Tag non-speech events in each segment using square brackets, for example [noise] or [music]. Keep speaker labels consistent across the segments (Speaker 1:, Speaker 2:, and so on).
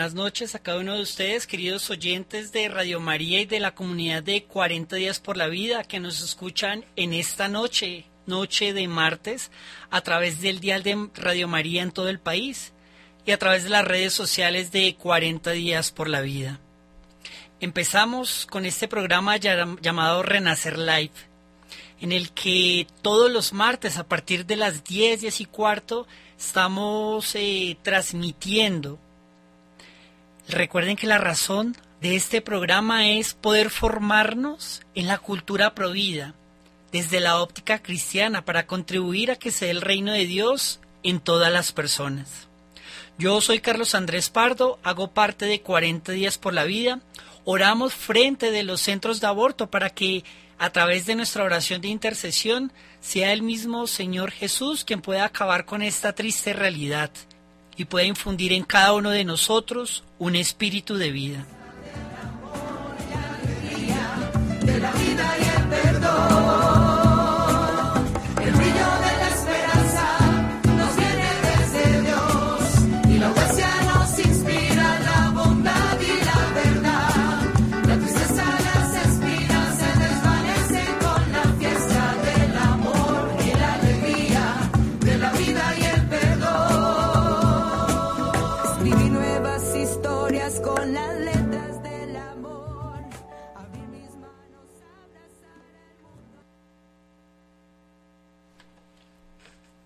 Speaker 1: buenas noches a cada uno de ustedes, queridos oyentes de Radio María y de la comunidad de 40 días por la vida que nos escuchan en esta noche, noche de martes, a través del dial de Radio María en todo el país y a través de las redes sociales de 40 días por la vida. Empezamos con este programa llamado Renacer Live, en el que todos los martes a partir de las 10, 10 y cuarto estamos eh, transmitiendo Recuerden que la razón de este programa es poder formarnos en la cultura provida desde la óptica cristiana para contribuir a que sea el reino de Dios en todas las personas. Yo soy Carlos Andrés Pardo, hago parte de 40 días por la vida. Oramos frente de los centros de aborto para que a través de nuestra oración de intercesión sea el mismo Señor Jesús quien pueda acabar con esta triste realidad y pueda infundir en cada uno de nosotros un espíritu de vida.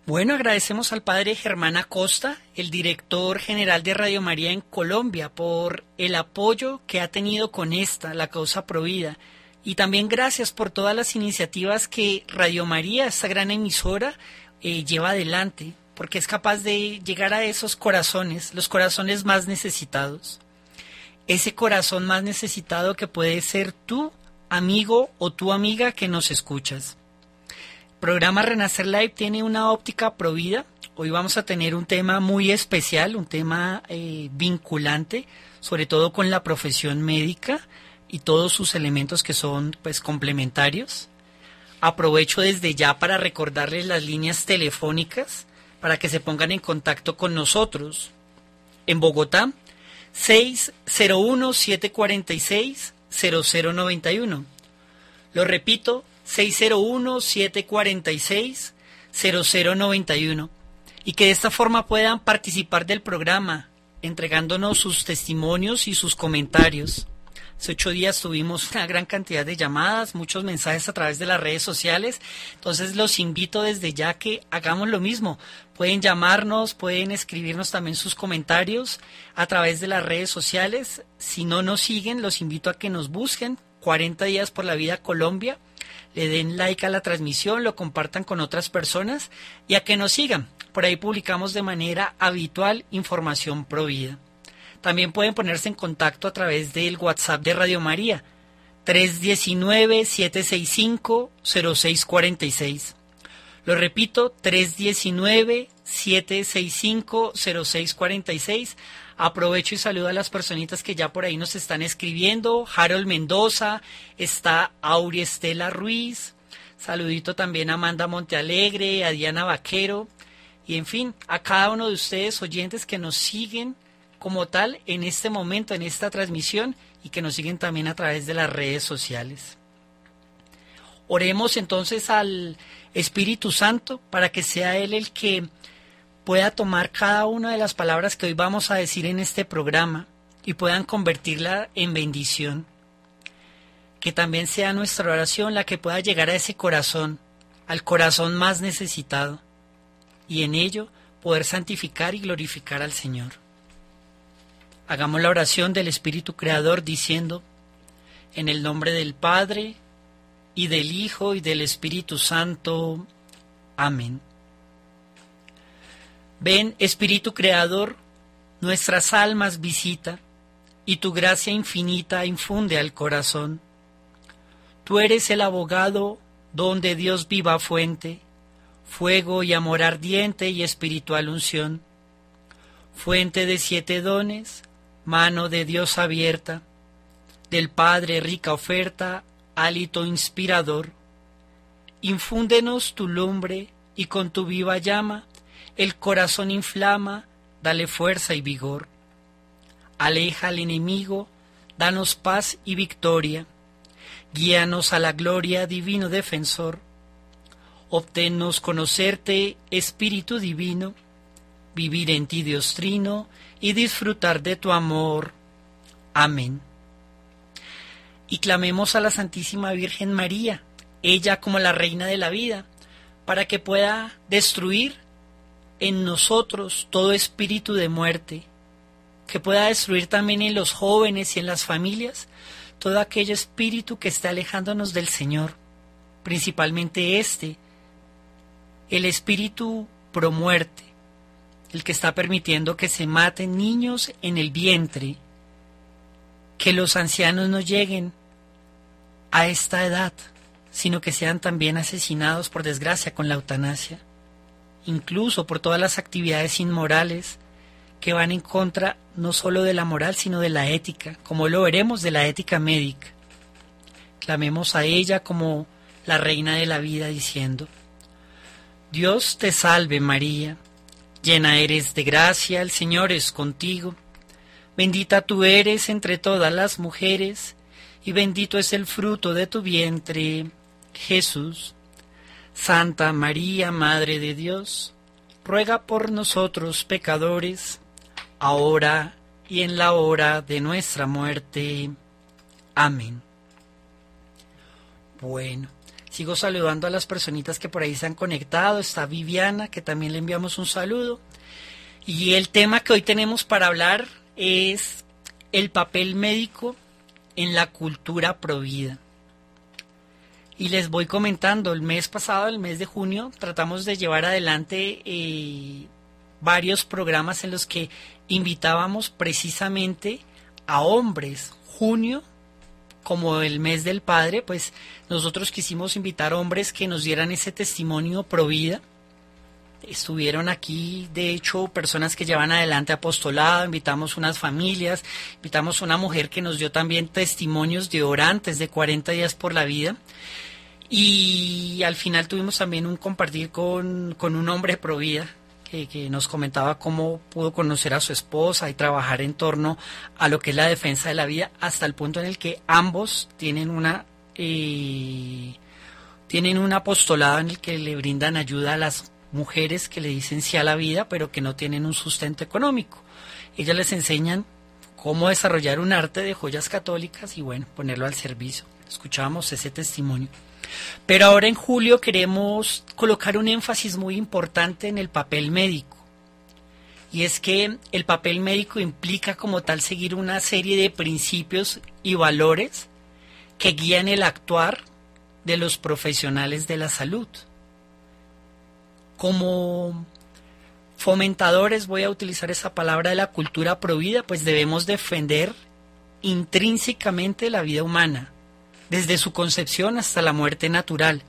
Speaker 1: Bueno, agradecemos al padre Germán Acosta, el director general de Radio María en Colombia, por el apoyo que ha tenido con esta, la causa prohibida. Y también gracias por todas las iniciativas que Radio María, esta gran emisora, eh, lleva adelante, porque es capaz de llegar a esos corazones, los corazones más necesitados. Ese corazón más necesitado que puede ser tú, amigo o tu amiga que nos escuchas programa Renacer Live tiene una óptica provida. Hoy vamos a tener un tema muy especial, un tema eh, vinculante, sobre todo con la profesión médica y todos sus elementos que son pues complementarios. Aprovecho desde ya para recordarles las líneas telefónicas para que se pongan en contacto con nosotros. En Bogotá, 601-746-0091. Lo repito, 601-746-0091 y que de esta forma puedan participar del programa, entregándonos sus testimonios y sus comentarios. Hace ocho días tuvimos una gran cantidad de llamadas, muchos mensajes a través de las redes sociales. Entonces los invito desde ya que hagamos lo mismo. Pueden llamarnos, pueden escribirnos también sus comentarios a través de las redes sociales. Si no nos siguen, los invito a que nos busquen 40 días por la vida Colombia le den like a la transmisión, lo compartan con otras personas y a que nos sigan. Por ahí publicamos de manera habitual información provida. También pueden ponerse en contacto a través del WhatsApp de Radio María 319-765-0646. Lo repito, 319-765-0646. Aprovecho y saludo a las personitas que ya por ahí nos están escribiendo. Harold Mendoza, está Auri Estela Ruiz. Saludito también a Amanda Montealegre, a Diana Vaquero. Y en fin, a cada uno de ustedes oyentes que nos siguen como tal en este momento, en esta transmisión y que nos siguen también a través de las redes sociales. Oremos entonces al Espíritu Santo para que sea Él el que pueda tomar cada una de las palabras que hoy vamos a decir en este programa y puedan convertirla en bendición. Que también sea nuestra oración la que pueda llegar a ese corazón, al corazón más necesitado, y en ello poder santificar y glorificar al Señor. Hagamos la oración del Espíritu Creador diciendo, en el nombre del Padre, y del Hijo, y del Espíritu Santo. Amén. Ven, Espíritu Creador, nuestras almas visita, y tu gracia infinita infunde al corazón. Tú eres el abogado donde Dios viva fuente, fuego y amor ardiente y espiritual unción, fuente de siete dones, mano de Dios abierta, del Padre rica oferta, hálito inspirador. Infúndenos tu lumbre y con tu viva llama, el corazón inflama, dale fuerza y vigor. Aleja al enemigo, danos paz y victoria. Guíanos a la gloria, divino defensor. Obténnos conocerte, Espíritu Divino, vivir en ti, Dios Trino, y disfrutar de tu amor. Amén. Y clamemos a la Santísima Virgen María, ella como la Reina de la Vida, para que pueda destruir en nosotros todo espíritu de muerte, que pueda destruir también en los jóvenes y en las familias todo aquello espíritu que está alejándonos del Señor, principalmente este, el espíritu promuerte, el que está permitiendo que se maten niños en el vientre, que los ancianos no lleguen a esta edad, sino que sean también asesinados por desgracia con la eutanasia incluso por todas las actividades inmorales que van en contra no solo de la moral, sino de la ética, como lo veremos de la ética médica. Clamemos a ella como la reina de la vida diciendo, Dios te salve María, llena eres de gracia, el Señor es contigo, bendita tú eres entre todas las mujeres, y bendito es el fruto de tu vientre, Jesús. Santa María, Madre de Dios, ruega por nosotros pecadores, ahora y en la hora de nuestra muerte. Amén. Bueno, sigo saludando a las personitas que por ahí se han conectado. Está Viviana, que también le enviamos un saludo. Y el tema que hoy tenemos para hablar es el papel médico en la cultura prohibida. Y les voy comentando, el mes pasado, el mes de junio, tratamos de llevar adelante eh, varios programas en los que invitábamos precisamente a hombres. Junio, como el mes del padre, pues nosotros quisimos invitar hombres que nos dieran ese testimonio pro vida Estuvieron aquí, de hecho, personas que llevan adelante apostolado, invitamos unas familias, invitamos una mujer que nos dio también testimonios de orantes de 40 días por la vida. Y al final tuvimos también un compartir con, un hombre pro vida, que, que, nos comentaba cómo pudo conocer a su esposa y trabajar en torno a lo que es la defensa de la vida, hasta el punto en el que ambos tienen una eh, tienen un apostolado en el que le brindan ayuda a las mujeres que le dicen sí a la vida, pero que no tienen un sustento económico. Ellas les enseñan cómo desarrollar un arte de joyas católicas y bueno, ponerlo al servicio. Escuchábamos ese testimonio. Pero ahora en julio queremos colocar un énfasis muy importante en el papel médico. Y es que el papel médico implica como tal seguir una serie de principios y valores que guían el actuar de los profesionales de la salud como fomentadores, voy a utilizar esa palabra de la cultura prohibida, pues debemos defender intrínsecamente la vida humana, desde su concepción hasta la muerte natural.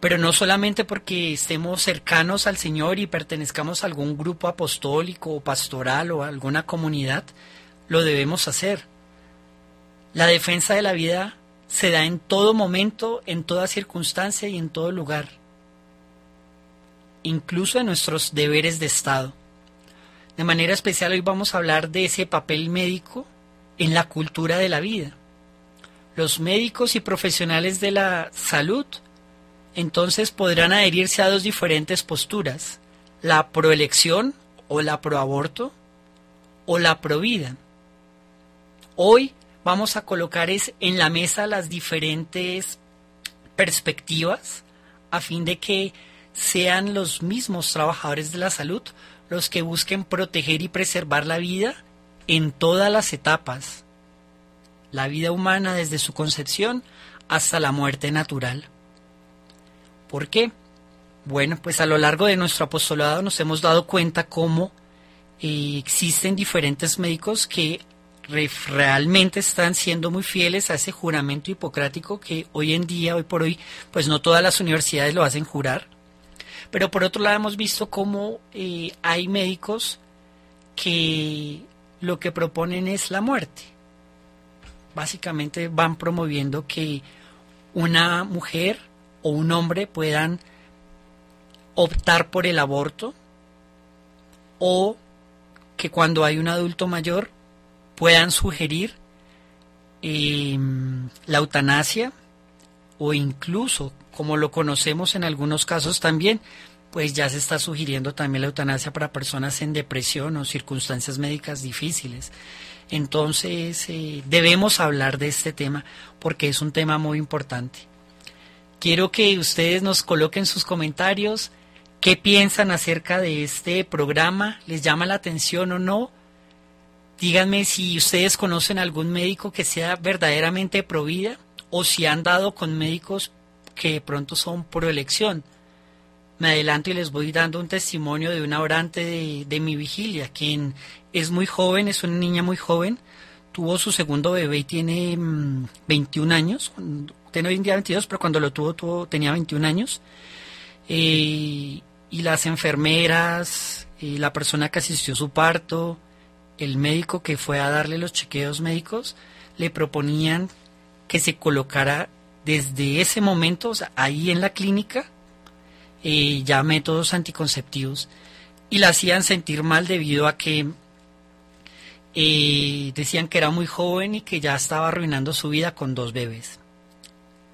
Speaker 1: Pero no solamente porque estemos cercanos al Señor y pertenezcamos a algún grupo apostólico o pastoral o a alguna comunidad, lo debemos hacer. La defensa de la vida se da en todo momento, en toda circunstancia y en todo lugar incluso en nuestros deberes de Estado. De manera especial hoy vamos a hablar de ese papel médico en la cultura de la vida. Los médicos y profesionales de la salud entonces podrán adherirse a dos diferentes posturas, la proelección o la proaborto o la provida. Hoy vamos a colocar en la mesa las diferentes perspectivas a fin de que sean los mismos trabajadores de la salud los que busquen proteger y preservar la vida en todas las etapas, la vida humana desde su concepción hasta la muerte natural. ¿Por qué? Bueno, pues a lo largo de nuestro apostolado nos hemos dado cuenta cómo eh, existen diferentes médicos que realmente están siendo muy fieles a ese juramento hipocrático que hoy en día, hoy por hoy, pues no todas las universidades lo hacen jurar. Pero por otro lado hemos visto cómo eh, hay médicos que lo que proponen es la muerte. Básicamente van promoviendo que una mujer o un hombre puedan optar por el aborto o que cuando hay un adulto mayor puedan sugerir em, la eutanasia o incluso como lo conocemos en algunos casos también, pues ya se está sugiriendo también la eutanasia para personas en depresión o circunstancias médicas difíciles. Entonces, eh, debemos hablar de este tema porque es un tema muy importante. Quiero que ustedes nos coloquen sus comentarios, qué piensan acerca de este programa, les llama la atención o no. Díganme si ustedes conocen algún médico que sea verdaderamente vida o si han dado con médicos que pronto son por elección. Me adelanto y les voy dando un testimonio de una orante de, de mi vigilia, quien es muy joven, es una niña muy joven, tuvo su segundo bebé y tiene 21 mm, años, tiene hoy en día 22, pero cuando lo tuvo, tuvo tenía 21 años. Eh, y las enfermeras, y eh, la persona que asistió a su parto, el médico que fue a darle los chequeos médicos, le proponían que se colocara desde ese momento, ahí en la clínica, eh, ya métodos anticonceptivos y la hacían sentir mal debido a que eh, decían que era muy joven y que ya estaba arruinando su vida con dos bebés.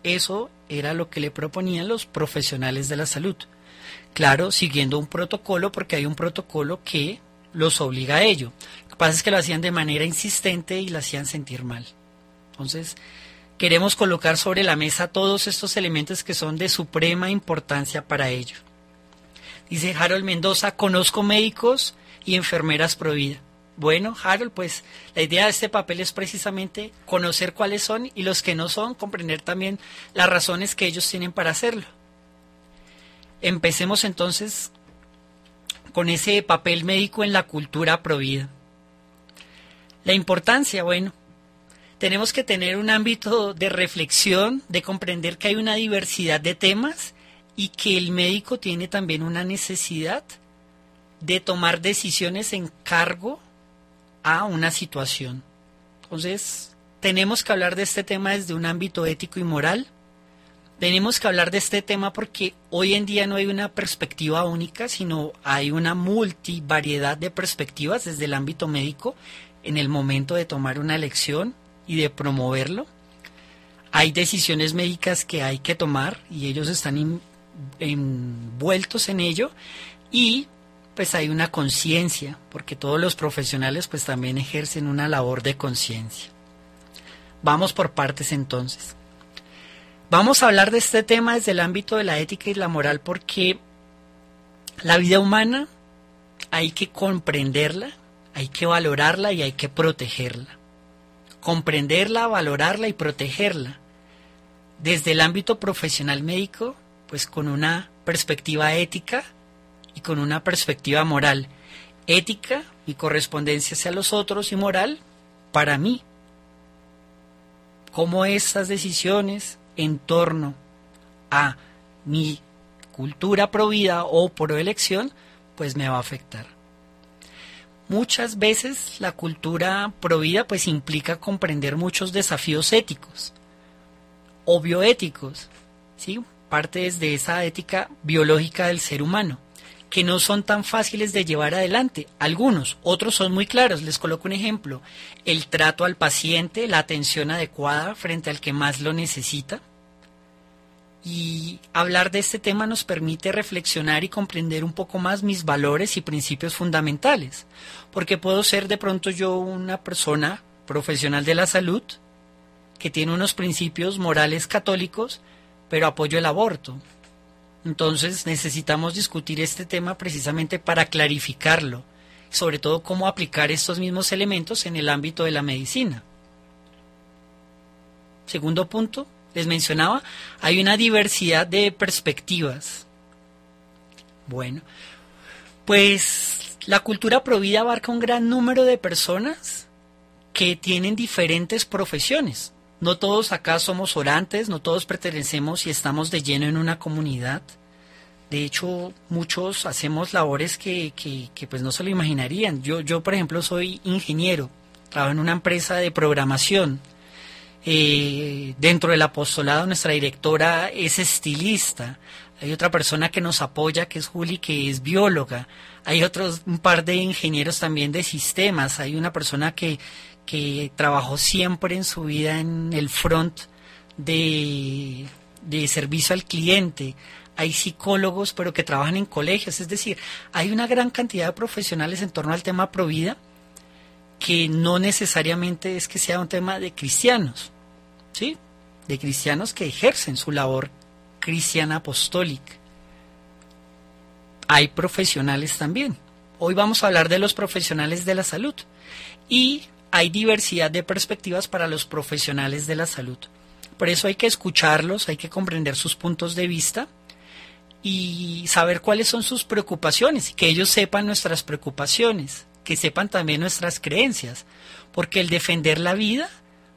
Speaker 1: Eso era lo que le proponían los profesionales de la salud. Claro, siguiendo un protocolo, porque hay un protocolo que los obliga a ello. Lo que pasa es que lo hacían de manera insistente y la hacían sentir mal. Entonces, queremos colocar sobre la mesa todos estos elementos que son de suprema importancia para ello. Dice Harold Mendoza, conozco médicos y enfermeras pro Bueno, Harold, pues la idea de este papel es precisamente conocer cuáles son y los que no son, comprender también las razones que ellos tienen para hacerlo. Empecemos entonces con ese papel médico en la cultura prohibida. La importancia, bueno, tenemos que tener un ámbito de reflexión, de comprender que hay una diversidad de temas y que el médico tiene también una necesidad de tomar decisiones en cargo a una situación. Entonces, tenemos que hablar de este tema desde un ámbito ético y moral. Tenemos que hablar de este tema porque hoy en día no hay una perspectiva única, sino hay una multivariedad de perspectivas desde el ámbito médico en el momento de tomar una elección y de promoverlo. Hay decisiones médicas que hay que tomar y ellos están envueltos en ello y pues hay una conciencia, porque todos los profesionales pues también ejercen una labor de conciencia. Vamos por partes entonces. Vamos a hablar de este tema desde el ámbito de la ética y la moral porque la vida humana hay que comprenderla, hay que valorarla y hay que protegerla comprenderla, valorarla y protegerla. Desde el ámbito profesional médico, pues con una perspectiva ética y con una perspectiva moral. Ética, y correspondencia hacia los otros y moral, para mí. Cómo estas decisiones en torno a mi cultura provida o por elección, pues me va a afectar. Muchas veces la cultura provida pues implica comprender muchos desafíos éticos o bioéticos, ¿sí? Parte de esa ética biológica del ser humano, que no son tan fáciles de llevar adelante. Algunos, otros son muy claros. Les coloco un ejemplo. El trato al paciente, la atención adecuada frente al que más lo necesita, y hablar de este tema nos permite reflexionar y comprender un poco más mis valores y principios fundamentales, porque puedo ser de pronto yo una persona profesional de la salud que tiene unos principios morales católicos, pero apoyo el aborto. Entonces necesitamos discutir este tema precisamente para clarificarlo, sobre todo cómo aplicar estos mismos elementos en el ámbito de la medicina. Segundo punto, les mencionaba, hay una diversidad de perspectivas. Bueno, pues la cultura provida abarca un gran número de personas que tienen diferentes profesiones. No todos acá somos orantes, no todos pertenecemos y estamos de lleno en una comunidad. De hecho, muchos hacemos labores que, que, pues no se lo imaginarían. Yo, yo, por ejemplo, soy ingeniero, trabajo en una empresa de programación eh, dentro del apostolado nuestra directora es estilista. Hay otra persona que nos apoya, que es Juli, que es bióloga. Hay otros, un par de ingenieros también de sistemas. Hay una persona que, que trabajó siempre en su vida en el front de, de servicio al cliente hay psicólogos, pero que trabajan en colegios. Es decir, hay una gran cantidad de profesionales en torno al tema Provida que no necesariamente es que sea un tema de cristianos, ¿sí? De cristianos que ejercen su labor cristiana apostólica. Hay profesionales también. Hoy vamos a hablar de los profesionales de la salud y hay diversidad de perspectivas para los profesionales de la salud. Por eso hay que escucharlos, hay que comprender sus puntos de vista y saber cuáles son sus preocupaciones, y que ellos sepan nuestras preocupaciones que sepan también nuestras creencias, porque el defender la vida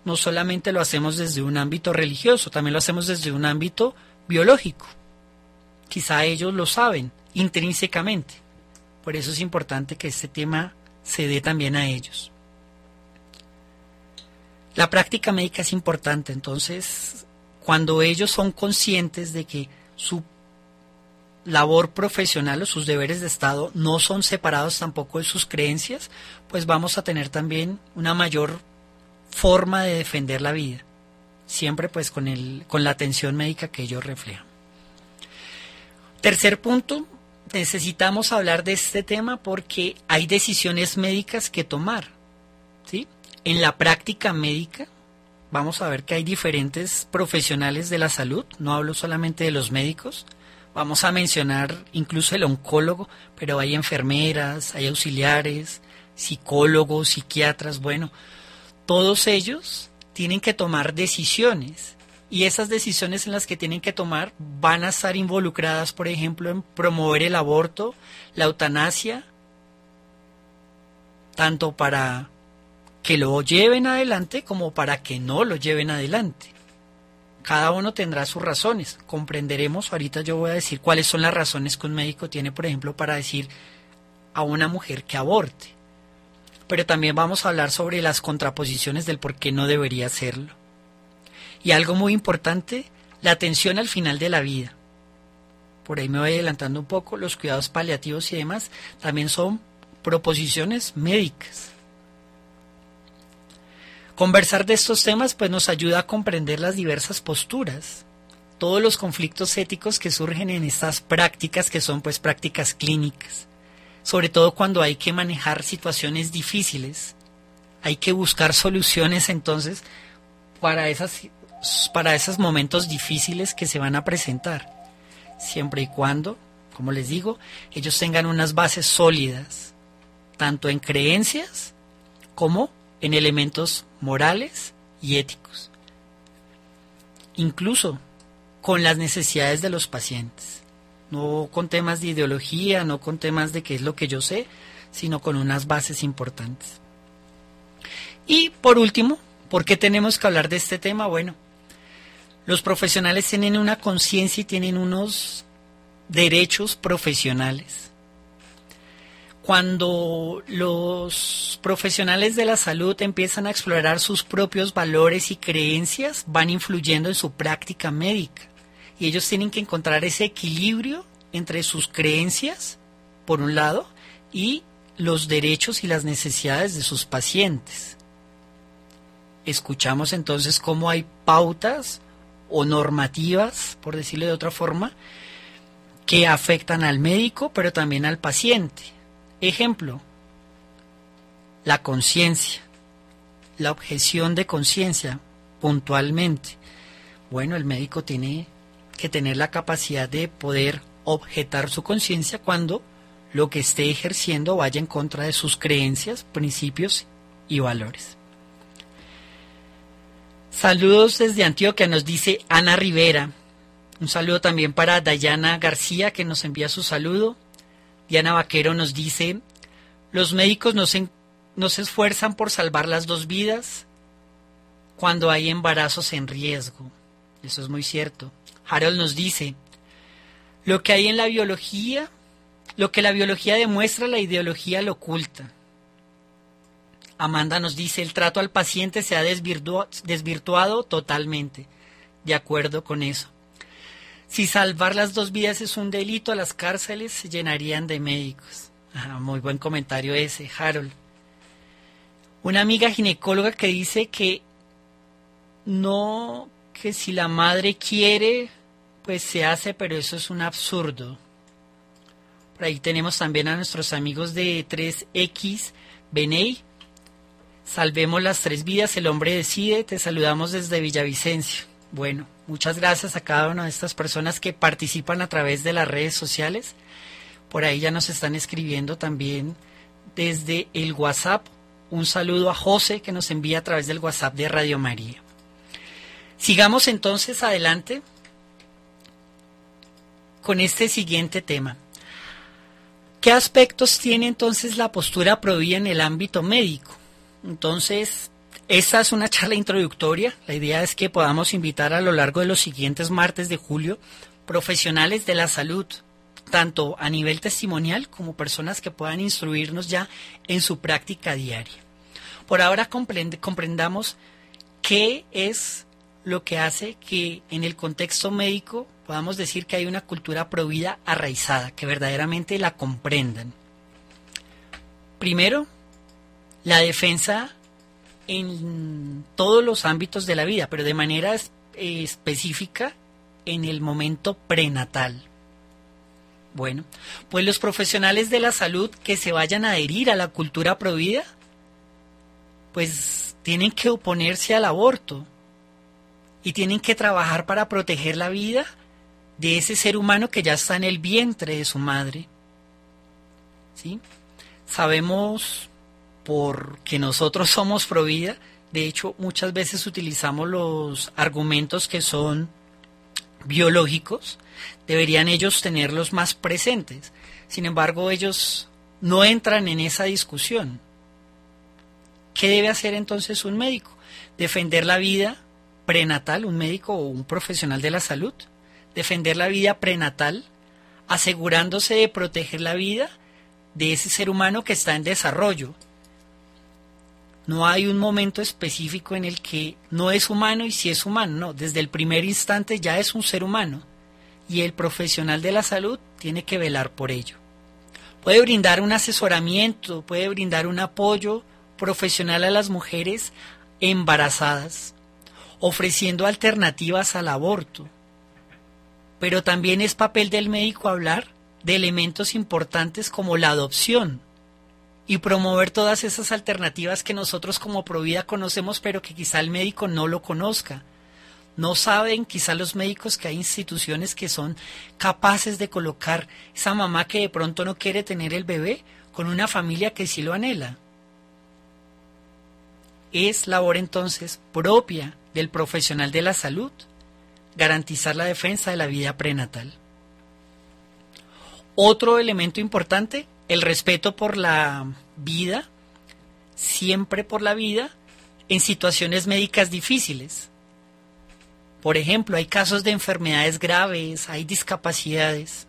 Speaker 1: no solamente lo hacemos desde un ámbito religioso, también lo hacemos desde un ámbito biológico. Quizá ellos lo saben intrínsecamente. Por eso es importante que este tema se dé también a ellos. La práctica médica es importante, entonces, cuando ellos son conscientes de que su labor profesional o sus deberes de Estado no son separados tampoco de sus creencias, pues vamos a tener también una mayor forma de defender la vida, siempre pues con, el, con la atención médica que ellos reflejan. Tercer punto, necesitamos hablar de este tema porque hay decisiones médicas que tomar. ¿sí? En la práctica médica vamos a ver que hay diferentes profesionales de la salud, no hablo solamente de los médicos, vamos a mencionar incluso el oncólogo, pero hay enfermeras, hay auxiliares, psicólogos, psiquiatras, bueno, todos ellos tienen que tomar decisiones y esas decisiones en las que tienen que tomar van a estar involucradas, por ejemplo, en promover el aborto, la eutanasia, tanto para que lo lleven adelante como para que no lo lleven adelante. Cada uno tendrá sus razones. Comprenderemos, ahorita yo voy a decir cuáles son las razones que un médico tiene, por ejemplo, para decir a una mujer que aborte. Pero también vamos a hablar sobre las contraposiciones del por qué no debería hacerlo. Y algo muy importante, la atención al final de la vida. Por ahí me voy adelantando un poco, los cuidados paliativos y demás también son proposiciones médicas. Conversar de estos temas pues nos ayuda a comprender las diversas posturas, todos los conflictos éticos que surgen en estas prácticas que son pues prácticas clínicas, sobre todo cuando hay que manejar situaciones difíciles, hay que buscar soluciones entonces para esas para esos momentos difíciles que se van a presentar, siempre y cuando, como les digo, ellos tengan unas bases sólidas, tanto en creencias como en elementos morales y éticos, incluso con las necesidades de los pacientes, no con temas de ideología, no con temas de qué es lo que yo sé, sino con unas bases importantes. Y por último, ¿por qué tenemos que hablar de este tema? Bueno, los profesionales tienen una conciencia y tienen unos derechos profesionales cuando los profesionales de la salud empiezan a explorar sus propios valores y creencias, van influyendo en su práctica médica. Y ellos tienen que encontrar ese equilibrio entre sus creencias, por un lado, y los derechos y las necesidades de sus pacientes. Escuchamos entonces cómo hay pautas o normativas, por decirlo de otra forma, que afectan al médico, pero también al paciente Ejemplo, la conciencia, la objeción de conciencia puntualmente. Bueno, el médico tiene que tener la capacidad de poder objetar su conciencia cuando lo que esté ejerciendo vaya en contra de sus creencias, principios y valores. Saludos desde Antioquia, nos dice Ana Rivera. Un saludo también para Dayana García, que nos envía su saludo. Diana Vaquero nos dice, los médicos no se, esfuerzan por salvar las dos vidas cuando hay embarazos en riesgo. Eso es muy cierto. Harold nos dice, lo que hay en la biología, lo que la biología demuestra, la ideología lo oculta. Amanda nos dice, el trato al paciente se ha desvirtuado totalmente. De acuerdo con eso. Si salvar las dos vidas es un delito, las cárceles se llenarían de médicos. muy buen comentario ese, Harold. Una amiga ginecóloga que dice que no, que si la madre quiere, pues se hace, pero eso es un absurdo. Por ahí tenemos también a nuestros amigos de 3X, Beney. Salvemos las tres vidas, el hombre decide. Te saludamos desde Villavicencio. Bueno, muchas gracias a cada una de estas personas que participan a través de las redes sociales. Por ahí ya nos están escribiendo también desde el WhatsApp. Un saludo a José que nos envía a través del WhatsApp de Radio María. Sigamos entonces adelante con este siguiente tema. ¿Qué aspectos tiene entonces la postura prohibida en el ámbito médico? Entonces, esta es una charla introductoria. La idea es que podamos invitar a lo largo de los siguientes martes de julio profesionales de la salud, tanto a nivel testimonial como personas que puedan instruirnos ya en su práctica diaria. Por ahora comprendamos qué es lo que hace que en el contexto médico podamos decir que hay una cultura prohibida arraizada, que verdaderamente la comprendan. Primero, la defensa en todos los ámbitos de la vida, pero de manera específica en el momento prenatal. Bueno, pues los profesionales de la salud que se vayan a adherir a la cultura prohibida, pues tienen que oponerse al aborto y tienen que trabajar para proteger la vida de ese ser humano que ya está en el vientre de su madre. ¿Sí? Sabemos porque nosotros somos pro vida, de hecho muchas veces utilizamos los argumentos que son biológicos, deberían ellos tenerlos más presentes. Sin embargo, ellos no entran en esa discusión. ¿Qué debe hacer entonces un médico? Defender la vida prenatal, un médico o un profesional de la salud. Defender la vida prenatal, asegurándose de proteger la vida de ese ser humano que está en desarrollo, no hay un momento específico en el que no es humano y si es humano, no, desde el primer instante ya es un ser humano y el profesional de la salud tiene que velar por ello. Puede brindar un asesoramiento, puede brindar un apoyo profesional a las mujeres embarazadas, ofreciendo alternativas al aborto. Pero también es papel del médico hablar de elementos importantes como la adopción, y promover todas esas alternativas que nosotros como Provida conocemos, pero que quizá el médico no lo conozca. No saben quizá los médicos que hay instituciones que son capaces de colocar esa mamá que de pronto no quiere tener el bebé con una familia que sí lo anhela. Es labor entonces propia del profesional de la salud garantizar la defensa de la vida prenatal. Otro elemento importante el respeto por la vida, siempre por la vida, en situaciones médicas difíciles. Por ejemplo, hay casos de enfermedades graves, hay discapacidades.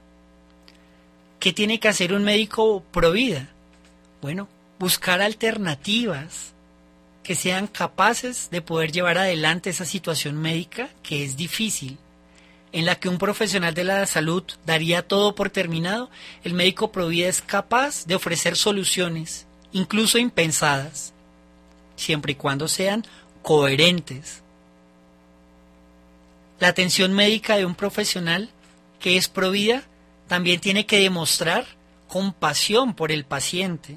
Speaker 1: ¿Qué tiene que hacer un médico pro vida? Bueno, buscar alternativas que sean capaces de poder llevar adelante esa situación médica que es difícil en la que un profesional de la salud daría todo por terminado, el médico provida es capaz de ofrecer soluciones, incluso impensadas, siempre y cuando sean coherentes. La atención médica de un profesional que es provida también tiene que demostrar compasión por el paciente,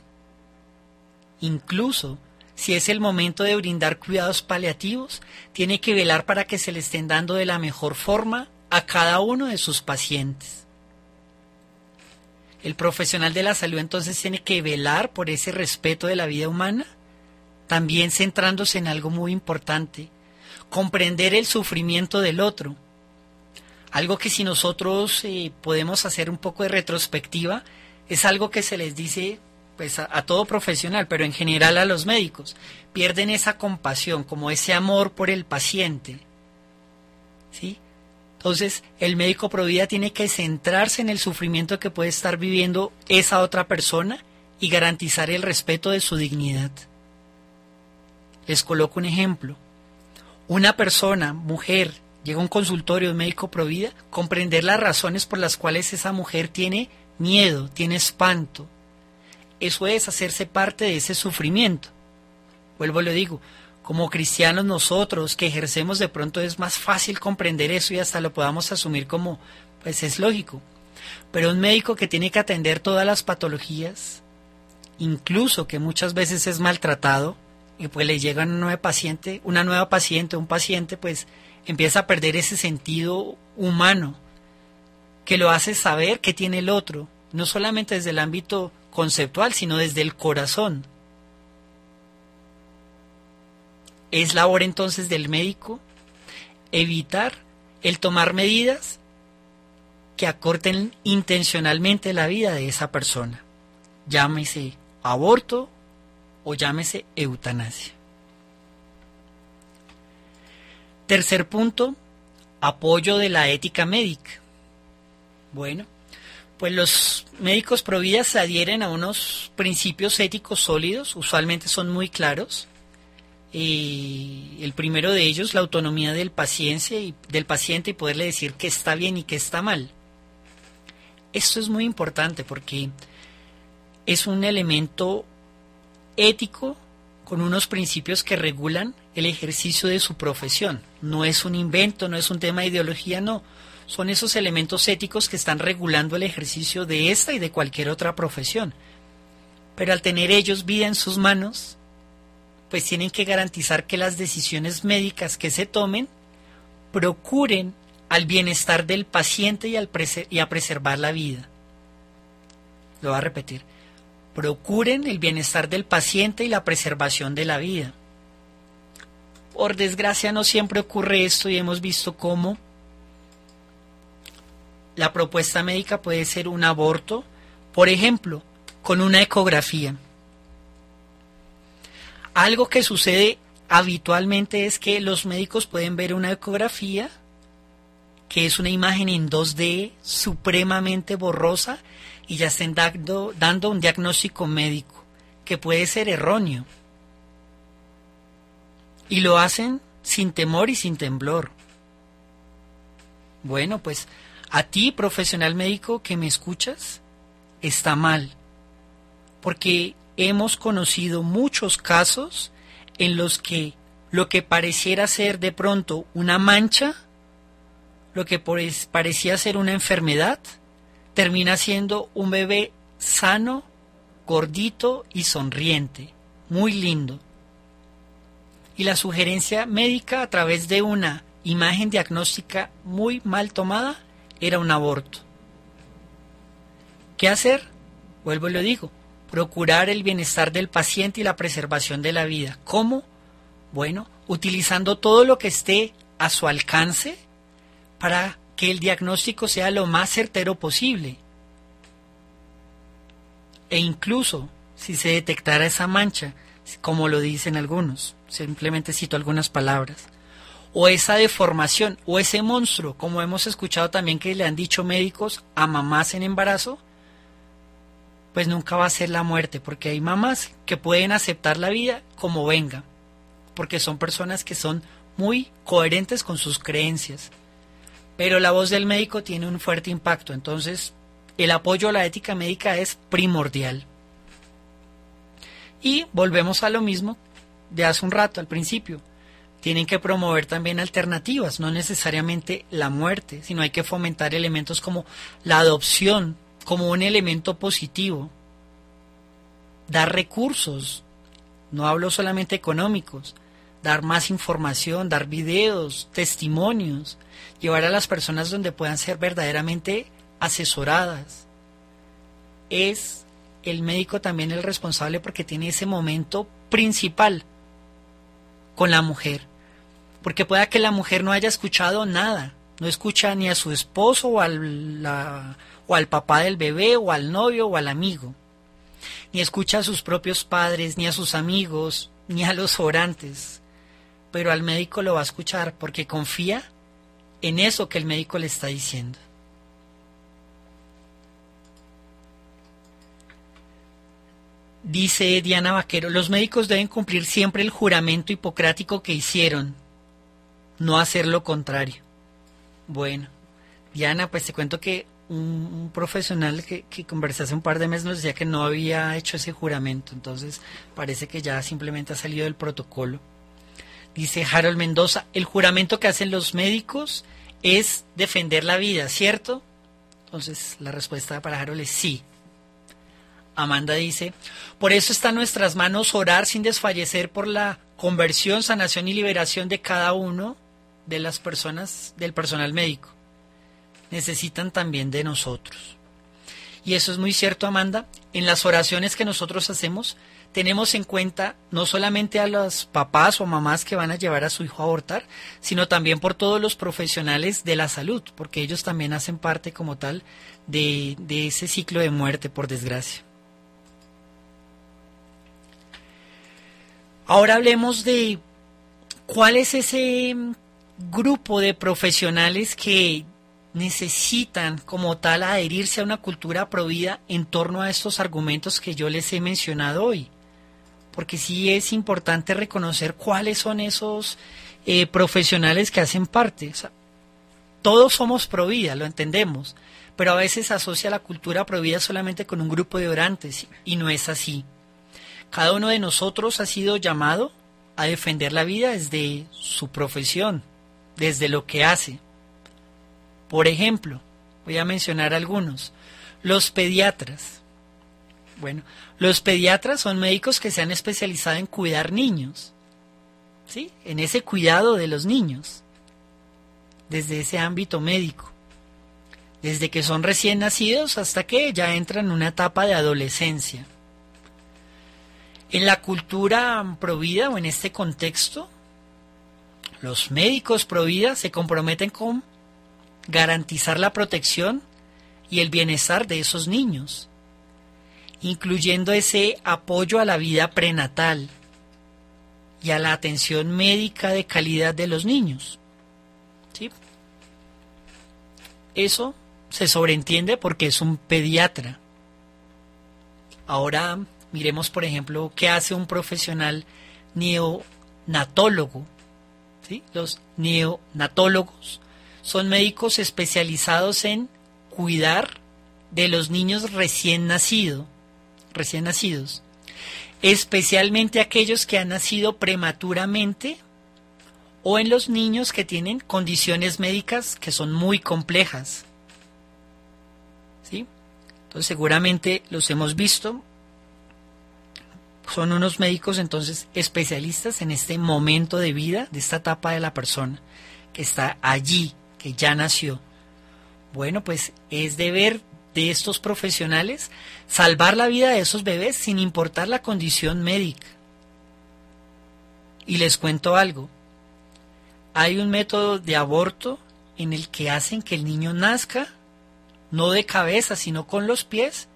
Speaker 1: incluso si es el momento de brindar cuidados paliativos, tiene que velar para que se le estén dando de la mejor forma a cada uno de sus pacientes. El profesional de la salud entonces tiene que velar por ese respeto de la vida humana, también centrándose en algo muy importante, comprender el sufrimiento del otro. Algo que si nosotros eh, podemos hacer un poco de retrospectiva, es algo que se les dice pues a, a, todo profesional, pero en general a los médicos. Pierden esa compasión, como ese amor por el paciente. ¿Sí? Entonces, el médico provida tiene que centrarse en el sufrimiento que puede estar viviendo esa otra persona y garantizar el respeto de su dignidad. Les coloco un ejemplo. Una persona, mujer, llega a un consultorio, de médico provida, comprender las razones por las cuales esa mujer tiene miedo, tiene espanto. Eso es hacerse parte de ese sufrimiento. Vuelvo y lo digo, como cristianos nosotros que ejercemos de pronto es más fácil comprender eso y hasta lo podamos asumir como, pues es lógico. Pero un médico que tiene que atender todas las patologías, incluso que muchas veces es maltratado, y pues le llega un nueva paciente, una nueva paciente, un paciente, pues empieza a perder ese sentido humano que lo hace saber que tiene el otro, no solamente desde el ámbito conceptual, sino desde el corazón. Es labor entonces del médico evitar el tomar medidas que acorten intencionalmente la vida de esa persona. Llámese aborto o llámese eutanasia. Tercer punto, apoyo de la ética médica. Bueno, pues los médicos providas se adhieren a unos principios éticos sólidos, usualmente son muy claros, y el primero de ellos, la autonomía del paciente, y, del paciente y poderle decir qué está bien y qué está mal. Esto es muy importante porque es un elemento ético con unos principios que regulan el ejercicio de su profesión. No es un invento, no es un tema de ideología, no. Son esos elementos éticos que están regulando el ejercicio de esta y de cualquier otra profesión. Pero al tener ellos vida en sus manos, pues tienen que garantizar que las decisiones médicas que se tomen procuren al bienestar del paciente y, y a preservar la vida. Lo voy a repetir. Procuren el bienestar del paciente y la preservación de la vida. Por desgracia no siempre ocurre esto y hemos visto cómo la propuesta médica puede ser un aborto, por ejemplo, con una ecografía. Algo que sucede habitualmente es que los médicos pueden ver una ecografía, que es una imagen en 2D supremamente borrosa, y ya estén dando, dando un diagnóstico médico, que puede ser erróneo. Y lo hacen sin temor y sin temblor. Bueno, pues a ti, profesional médico que me escuchas, está mal. Porque hemos conocido muchos casos en los que lo que pareciera ser de pronto una mancha, lo que parecía ser una enfermedad, termina siendo un bebé sano, gordito y sonriente, muy lindo. Y la sugerencia médica a través de una imagen diagnóstica muy mal tomada era un aborto. ¿Qué hacer? Vuelvo y lo digo procurar el bienestar del paciente y la preservación de la vida. ¿Cómo? Bueno, utilizando todo lo que esté a su alcance para que el diagnóstico sea lo más certero posible. E incluso si se detectara esa mancha, como lo dicen algunos, simplemente cito algunas palabras, o esa deformación, o ese monstruo, como hemos escuchado también que le han dicho médicos a mamás en embarazo, pues nunca va a ser la muerte, porque hay mamás que pueden aceptar la vida como venga, porque son personas que son muy coherentes con sus creencias. Pero la voz del médico tiene un fuerte impacto, entonces el apoyo a la ética médica es primordial. Y volvemos a lo mismo de hace un rato, al principio. Tienen que promover también alternativas, no necesariamente la muerte, sino hay que fomentar elementos como la adopción como un elemento positivo, dar recursos, no hablo solamente económicos, dar más información, dar videos, testimonios, llevar a las personas donde puedan ser verdaderamente asesoradas. Es el médico también el responsable porque tiene ese momento principal con la mujer, porque pueda que la mujer no haya escuchado nada, no escucha ni a su esposo o a la o al papá del bebé o al novio o al amigo. Ni escucha a sus propios padres, ni a sus amigos, ni a los orantes. Pero al médico lo va a escuchar porque confía en eso que el médico le está diciendo. Dice Diana Vaquero, los médicos deben cumplir siempre el juramento hipocrático que hicieron, no hacer lo contrario. Bueno, Diana, pues te cuento que un, profesional que, que, conversé hace un par de meses nos decía que no había hecho ese juramento, entonces parece que ya simplemente ha salido del protocolo. Dice Harold Mendoza, el juramento que hacen los médicos es defender la vida, ¿cierto? Entonces la respuesta para Harold es sí. Amanda dice, por eso está en nuestras manos orar sin desfallecer por la conversión, sanación y liberación de cada uno de las personas, del personal médico necesitan también de nosotros. Y eso es muy cierto, Amanda. En las oraciones que nosotros hacemos, tenemos en cuenta no solamente a los papás o mamás que van a llevar a su hijo a abortar, sino también por todos los profesionales de la salud, porque ellos también hacen parte como tal de, de ese ciclo de muerte, por desgracia. Ahora hablemos de cuál es ese grupo de profesionales que necesitan como tal adherirse a una cultura provida en torno a estos argumentos que yo les he mencionado hoy. Porque sí es importante reconocer cuáles son esos eh, profesionales que hacen parte. todos somos vida, lo entendemos, pero a veces asocia la cultura provida solamente con un grupo de orantes y no es así. Cada uno de nosotros ha sido llamado a defender la vida desde su profesión, desde lo que hace. Por ejemplo, voy a mencionar algunos. Los pediatras. Bueno, los pediatras son médicos que se han especializado en cuidar niños. ¿Sí? En ese cuidado de los niños. Desde ese ámbito médico. Desde que son recién nacidos hasta que ya entran en una etapa de adolescencia. En la cultura provida o en este contexto, los médicos provida se comprometen con garantizar la protección y el bienestar de esos niños, incluyendo ese apoyo a la vida prenatal y a la atención médica de calidad de los niños. ¿Sí? Eso se sobreentiende porque es un pediatra. Ahora miremos, por ejemplo, qué hace un profesional neonatólogo. ¿Sí? Los neonatólogos son médicos especializados en cuidar de los niños recién nacidos, recién nacidos, especialmente aquellos que han nacido prematuramente o en los niños que tienen condiciones médicas que son muy complejas. ¿Sí? Entonces seguramente los hemos visto. Son unos médicos entonces especialistas en este momento de vida, de esta etapa de la persona que está allí que ya nació. Bueno, pues es deber de estos profesionales salvar la vida de esos bebés sin importar la condición médica. Y les cuento algo. Hay un método de aborto en el que hacen que el niño nazca no de cabeza, sino con los pies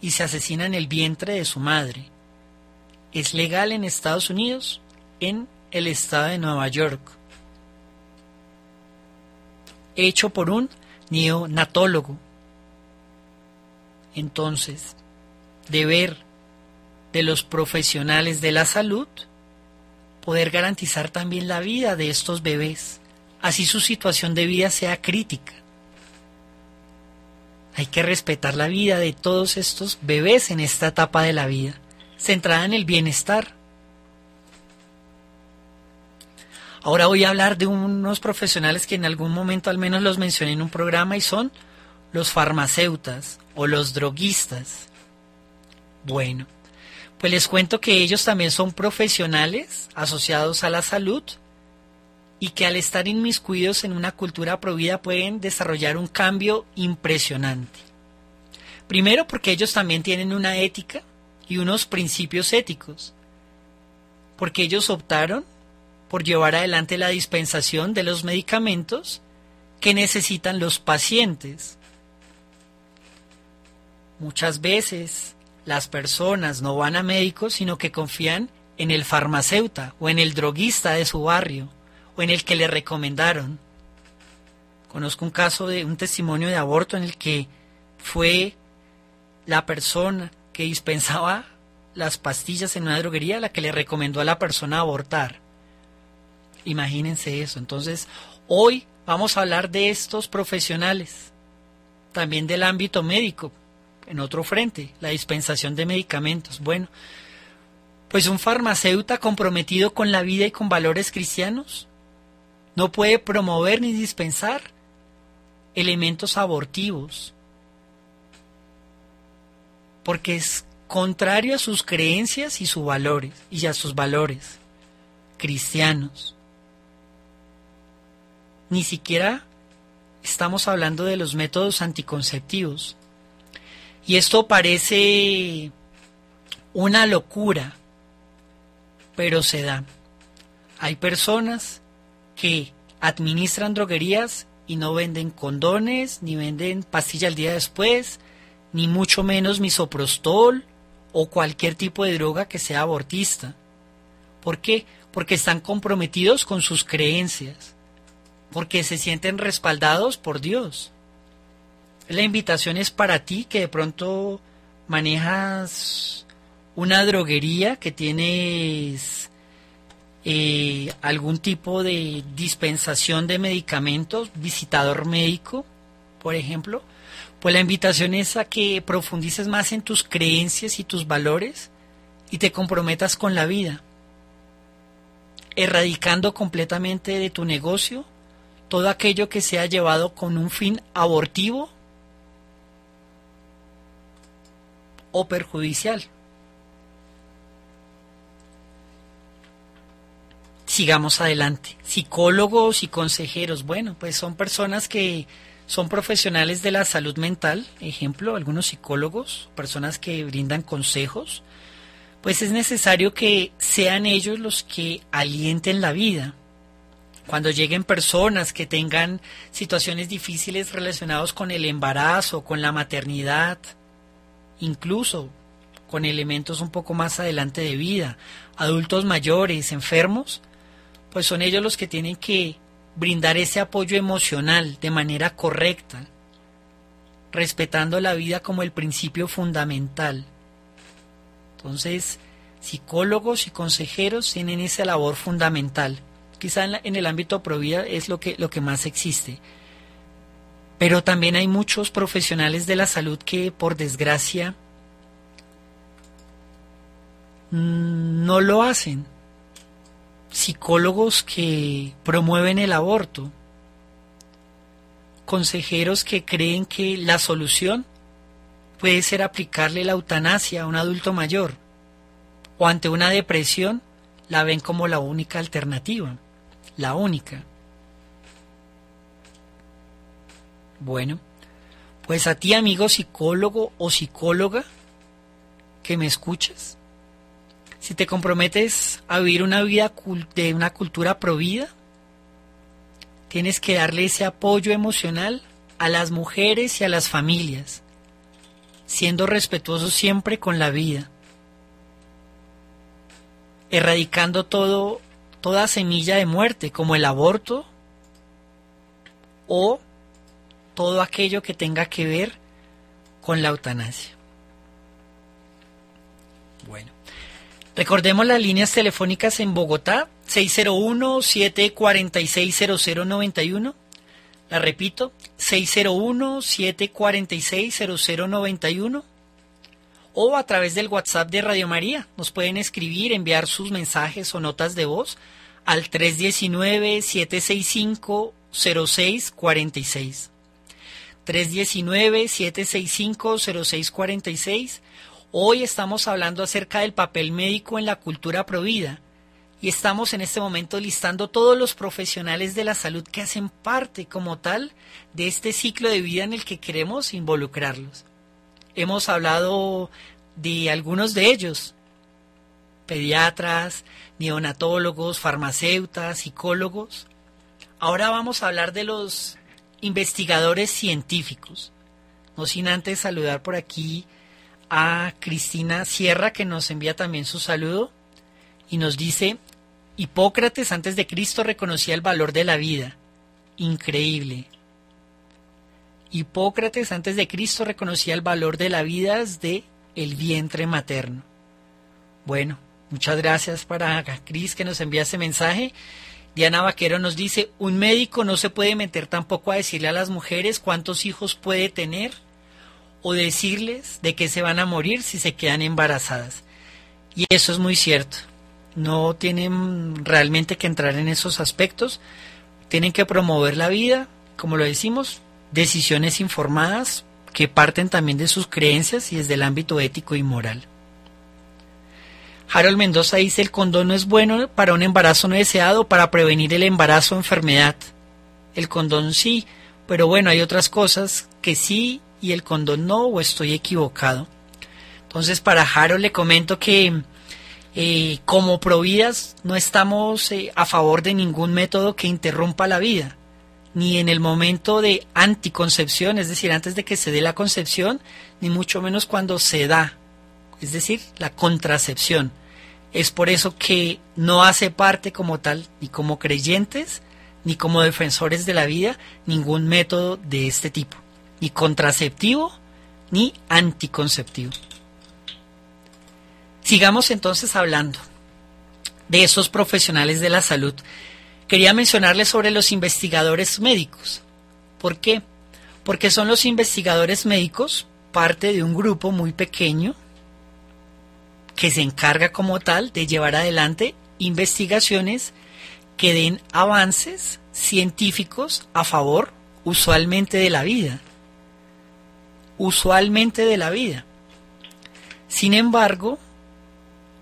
Speaker 1: y se asesina en el vientre de su madre. Es legal en Estados Unidos, en el estado de Nueva York hecho por un neonatólogo. Entonces, deber de los profesionales de la salud poder garantizar también la vida de estos bebés, así su situación de vida sea crítica. Hay que respetar la vida de todos estos bebés en esta etapa de la vida, centrada en el bienestar, Ahora voy a hablar de unos profesionales que en algún momento al menos los mencioné en un programa y son los farmacéutas o los droguistas. Bueno, pues les cuento que ellos también son profesionales asociados a la salud y que al estar inmiscuidos en una cultura prohibida pueden desarrollar un cambio impresionante. Primero porque ellos también tienen una ética y unos principios éticos, porque ellos optaron por llevar adelante la dispensación de los medicamentos que necesitan los pacientes. Muchas veces las personas no van a médicos sino que confían en el farmacéutico o en el droguista de su barrio o en el que le recomendaron. Conozco un caso de un testimonio de aborto en el que fue la persona que dispensaba las pastillas en una droguería la que le recomendó a la persona abortar. Imagínense eso. Entonces, hoy vamos a hablar de estos profesionales, también del ámbito médico, en otro frente, la dispensación de medicamentos. Bueno, pues un farmacéutico comprometido con la vida y con valores cristianos no puede promover ni dispensar elementos abortivos, porque es contrario a sus creencias y sus valores y a sus valores cristianos ni siquiera estamos hablando de los métodos anticonceptivos. Y esto parece una locura, pero se da. Hay personas que administran droguerías y no venden condones, ni venden pastilla al día después, ni mucho menos misoprostol o cualquier tipo de droga que sea abortista. ¿Por qué? Porque están comprometidos con sus creencias porque se sienten respaldados por Dios. La invitación es para ti que de pronto manejas una droguería, que tienes eh, algún tipo de dispensación de medicamentos, visitador médico, por ejemplo. Pues la invitación es a que profundices más en tus creencias y tus valores y te comprometas con la vida, erradicando completamente de tu negocio todo aquello que sea llevado con un fin abortivo o perjudicial. Sigamos adelante. Psicólogos y consejeros, bueno, pues son personas que son profesionales de la salud mental, ejemplo, algunos psicólogos, personas que brindan consejos, pues es necesario que sean ellos los que alienten la vida, cuando lleguen personas que tengan situaciones difíciles relacionadas con el embarazo, con la maternidad, incluso con elementos un poco más adelante de vida, adultos mayores, enfermos, pues son ellos los que tienen que brindar ese apoyo emocional de manera correcta, respetando la vida como el principio fundamental. Entonces, psicólogos y consejeros tienen esa labor fundamental quizá en, el ámbito provida es lo que, lo que más existe. Pero también hay muchos profesionales de la salud que, por desgracia, mm, no lo hacen. Psicólogos que promueven el aborto, consejeros que creen que la solución puede ser aplicarle la eutanasia a un adulto mayor, o ante una depresión la ven como la única alternativa la única. Bueno, pues a ti amigo psicólogo o psicóloga que me escuchas, si te comprometes a vivir una vida de una cultura provida, tienes que darle ese apoyo emocional a las mujeres y a las familias, siendo respetuoso siempre con la vida, erradicando todo toda semilla de muerte, como el aborto o todo aquello que tenga que ver con la eutanasia. Bueno, recordemos las líneas telefónicas en Bogotá, 601-746-0091. La repito, 601-746-0091 o a través del WhatsApp de Radio María. Nos pueden escribir, enviar sus mensajes o notas de voz al 319-765-0646. 319-765-0646. Hoy estamos hablando acerca del papel médico en la cultura provida y estamos en este momento listando todos los profesionales de la salud que hacen parte como tal de este ciclo de vida en el que queremos involucrarlos. Hemos hablado de algunos de ellos, pediatras, neonatólogos, farmacéutas, psicólogos. Ahora vamos a hablar de los investigadores científicos. No sin antes saludar por aquí a Cristina Sierra que nos envía también su saludo y nos dice, Hipócrates antes de Cristo reconocía el valor de la vida. Increíble. Hipócrates antes de Cristo reconocía el valor de la vida de el vientre materno. Bueno, muchas gracias para Cris que nos envía ese mensaje. Diana Vaquero nos dice, un médico no se puede meter tampoco a decirle a las mujeres cuántos hijos puede tener o decirles de qué se van a morir si se quedan embarazadas. Y eso es muy cierto. No tienen realmente que entrar en esos aspectos. Tienen que promover la vida, como lo decimos, decisiones informadas que parten también de sus creencias y desde el ámbito ético y moral. Harold Mendoza dice el condón no es bueno para un embarazo no deseado, para prevenir el embarazo o enfermedad. El condón sí, pero bueno, hay otras cosas que sí y el condón no, o estoy equivocado. Entonces, para Harold le comento que eh, como providas no estamos eh, a favor de ningún método que interrumpa la vida ni en el momento de anticoncepción, es decir, antes de que se dé la concepción, ni mucho menos cuando se da, es decir, la contracepción. Es por eso que no hace parte como tal, ni como creyentes, ni como defensores de la vida, ningún método de este tipo, ni contraceptivo, ni anticonceptivo. Sigamos entonces hablando de esos profesionales de la salud quería mencionarles sobre los investigadores médicos. ¿Por qué? Porque son los investigadores médicos parte de un grupo muy pequeño que se encarga como tal de llevar adelante investigaciones que den avances científicos a favor usualmente de la vida. Usualmente de la vida. Sin embargo,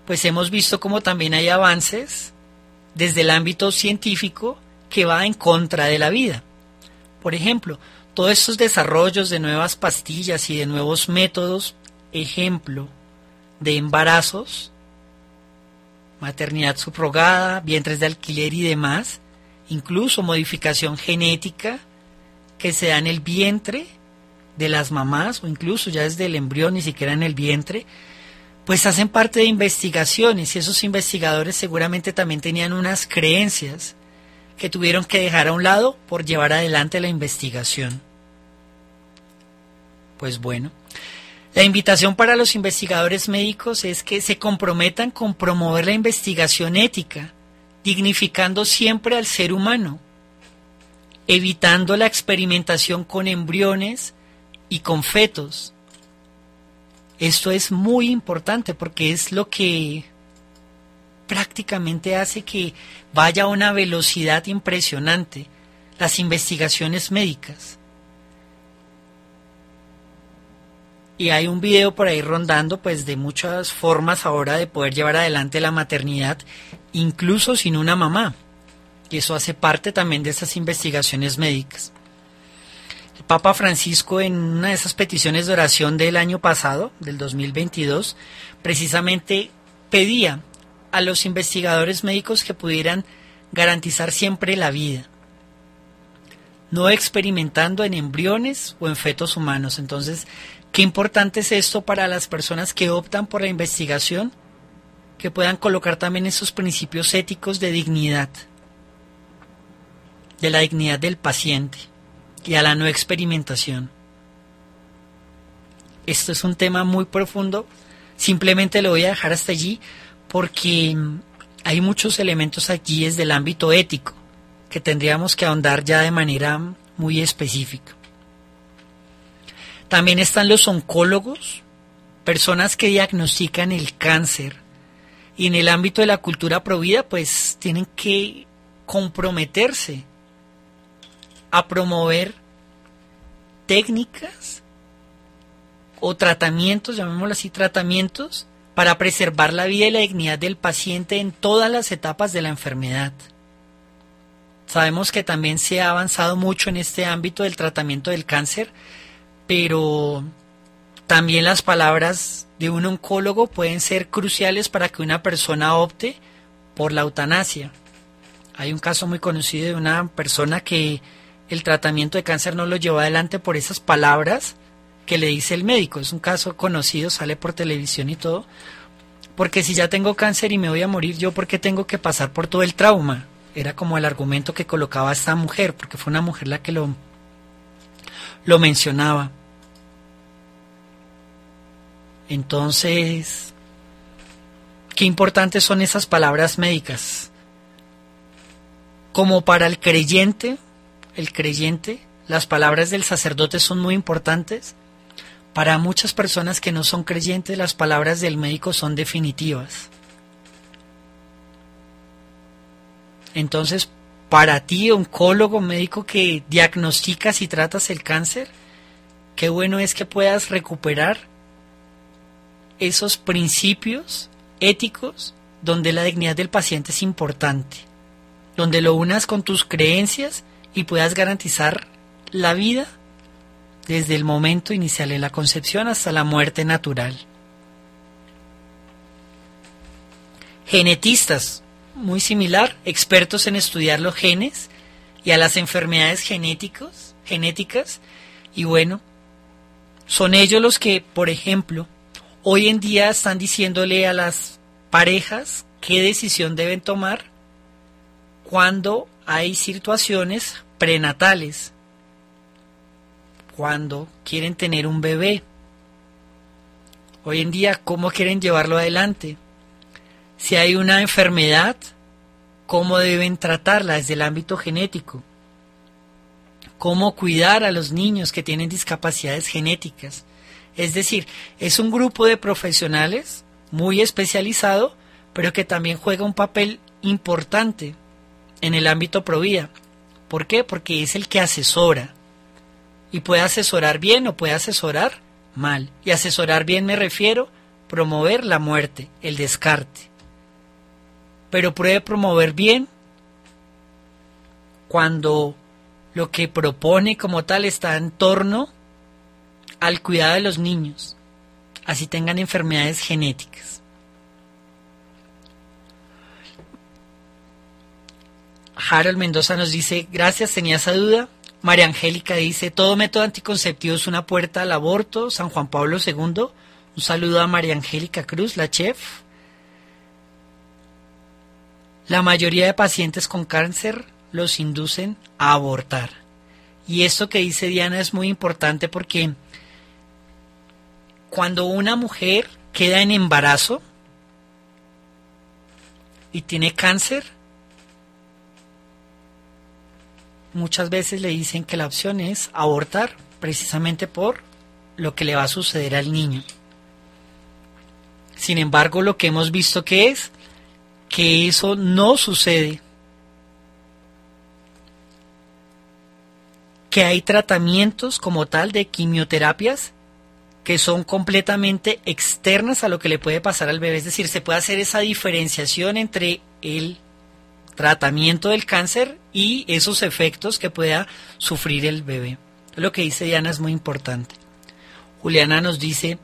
Speaker 1: pues hemos visto como también hay avances desde el ámbito científico que va en contra de la vida. Por ejemplo, todos estos desarrollos de nuevas pastillas y de nuevos métodos, ejemplo, de embarazos, maternidad subrogada, vientres de alquiler y demás, incluso modificación genética que se da en el vientre de las mamás o incluso ya desde el embrión, ni siquiera en el vientre, pues hacen parte de investigaciones y esos investigadores seguramente también tenían unas creencias que tuvieron que dejar a un lado por llevar adelante la investigación. Pues bueno, la invitación para los investigadores médicos es que se comprometan con promover la investigación ética, dignificando siempre al ser humano, evitando la experimentación con embriones y con fetos, esto es muy importante porque es lo que prácticamente hace que vaya a una velocidad impresionante las investigaciones médicas. Y hay un video por ahí rondando, pues de muchas formas ahora de poder llevar adelante la maternidad, incluso sin una mamá. Y eso hace parte también de esas investigaciones médicas. Papa Francisco en una de esas peticiones de oración del año pasado, del 2022, precisamente pedía a los investigadores médicos que pudieran garantizar siempre la vida, no experimentando en embriones o en fetos humanos. Entonces, qué importante es esto para las personas que optan por la investigación, que puedan colocar también esos principios éticos de dignidad, de la dignidad del paciente y a la no experimentación. Esto es un tema muy profundo, simplemente lo voy a dejar hasta allí porque hay muchos elementos aquí desde el ámbito ético que tendríamos que ahondar ya de manera muy específica. También están los oncólogos, personas que diagnostican el cáncer. Y en el ámbito de la cultura prohibida pues tienen que comprometerse a promover técnicas o tratamientos, llamémoslo así, tratamientos para preservar la vida y la dignidad del paciente en todas las etapas de la enfermedad. Sabemos que también se ha avanzado mucho en este ámbito del tratamiento del cáncer, pero también las palabras de un oncólogo pueden ser cruciales para que una persona opte por la eutanasia. Hay un caso muy conocido de una persona que el tratamiento de cáncer no lo lleva adelante por esas palabras que le dice el médico. Es un caso conocido, sale por televisión y todo. Porque si ya tengo cáncer y me voy a morir, yo porque tengo que pasar por todo el trauma. Era como el argumento que colocaba esta mujer, porque fue una mujer la que lo, lo mencionaba. Entonces, qué importantes son esas palabras médicas. Como para el creyente, el creyente, las palabras del sacerdote son muy importantes. Para muchas personas que no son creyentes, las palabras del médico son definitivas. Entonces, para ti, oncólogo médico que diagnosticas y tratas el cáncer, qué bueno es que puedas recuperar esos principios éticos donde la dignidad del paciente es importante, donde lo unas con tus creencias y puedas garantizar la vida desde el momento inicial de la concepción hasta la muerte natural. Genetistas, muy similar, expertos en estudiar los genes y a las enfermedades genéticos, genéticas. Y bueno, son ellos los que, por ejemplo, hoy en día están diciéndole a las parejas qué decisión deben tomar cuando hay situaciones prenatales cuando quieren tener un bebé. Hoy en día, ¿cómo quieren llevarlo adelante? Si hay una enfermedad, ¿cómo deben tratarla desde el ámbito genético? ¿Cómo cuidar a los niños que tienen discapacidades genéticas? Es decir, es un grupo de profesionales muy especializado, pero que también juega un papel importante en el ámbito provida. ¿Por qué? Porque es el que asesora. Y puede asesorar bien o puede asesorar mal. Y asesorar bien me refiero promover la muerte, el descarte. Pero puede promover bien cuando lo que propone como tal está en torno al cuidado de los niños, así tengan enfermedades genéticas. Harold Mendoza nos dice, gracias, tenía esa duda. María Angélica dice, todo método anticonceptivo es una puerta al aborto. San Juan Pablo II. Un saludo a María Angélica Cruz, la chef. La mayoría de pacientes con cáncer los inducen a abortar. Y esto que dice Diana es muy importante porque cuando una mujer queda en embarazo y tiene cáncer, muchas veces le dicen que la opción es abortar precisamente por lo que le va a suceder al niño. Sin embargo, lo que hemos visto que es que eso no sucede. Que hay tratamientos como tal de quimioterapias que son completamente externas a lo que le puede pasar al bebé. Es decir, se puede hacer esa diferenciación entre el tratamiento del cáncer y esos efectos que pueda sufrir el bebé. Lo que dice Diana es muy importante. Juliana nos dice,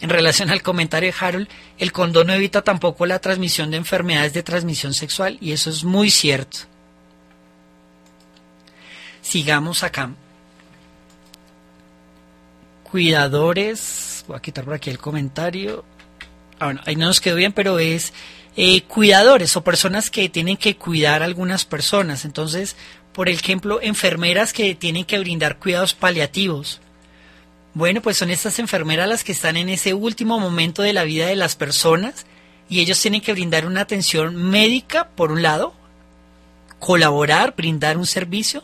Speaker 1: en relación al comentario de Harold, el condón no evita tampoco la transmisión de enfermedades de transmisión sexual y eso es muy cierto. Sigamos acá. Cuidadores, voy a quitar por aquí el comentario. Ah, bueno, ahí no nos quedó bien, pero es eh, cuidadores o personas que tienen que cuidar a algunas personas. Entonces, por ejemplo, enfermeras que tienen que brindar cuidados paliativos. Bueno, pues son estas enfermeras las que están en ese último momento de la vida de las personas y ellos tienen que brindar una atención médica, por un lado, colaborar, brindar un servicio,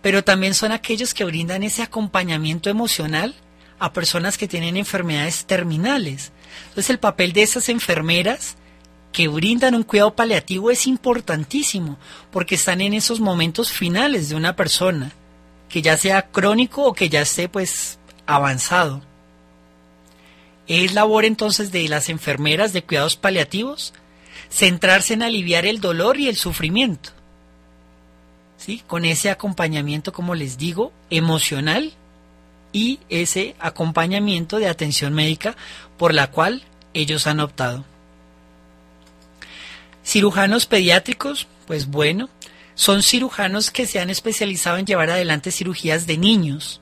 Speaker 1: pero también son aquellos que brindan ese acompañamiento emocional a personas que tienen enfermedades terminales. Entonces el papel de esas enfermeras que brindan un cuidado paliativo es importantísimo, porque están en esos momentos finales de una persona, que ya sea crónico o que ya esté pues avanzado. Es labor entonces de las enfermeras de cuidados paliativos centrarse en aliviar el dolor y el sufrimiento. ¿Sí? Con ese acompañamiento, como les digo, emocional y ese acompañamiento de atención médica por la cual ellos han optado. Cirujanos pediátricos, pues bueno, son cirujanos que se han especializado en llevar adelante cirugías de niños.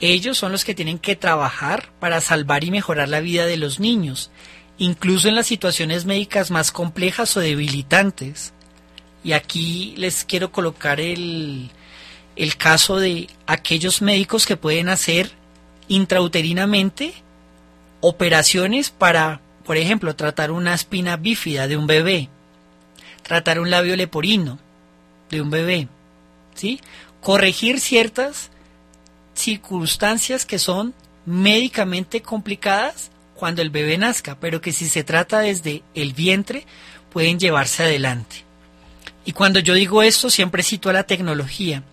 Speaker 1: Ellos son los que tienen que trabajar para salvar y mejorar la vida de los niños, incluso en las situaciones médicas más complejas o debilitantes. Y aquí les quiero colocar el, el caso de aquellos médicos que pueden hacer intrauterinamente operaciones para por ejemplo, tratar una espina bífida de un bebé, tratar un labio leporino de un bebé, ¿sí? Corregir ciertas circunstancias que son médicamente complicadas cuando el bebé nazca, pero que si se trata desde el vientre pueden llevarse adelante. Y cuando yo digo esto siempre cito a la tecnología.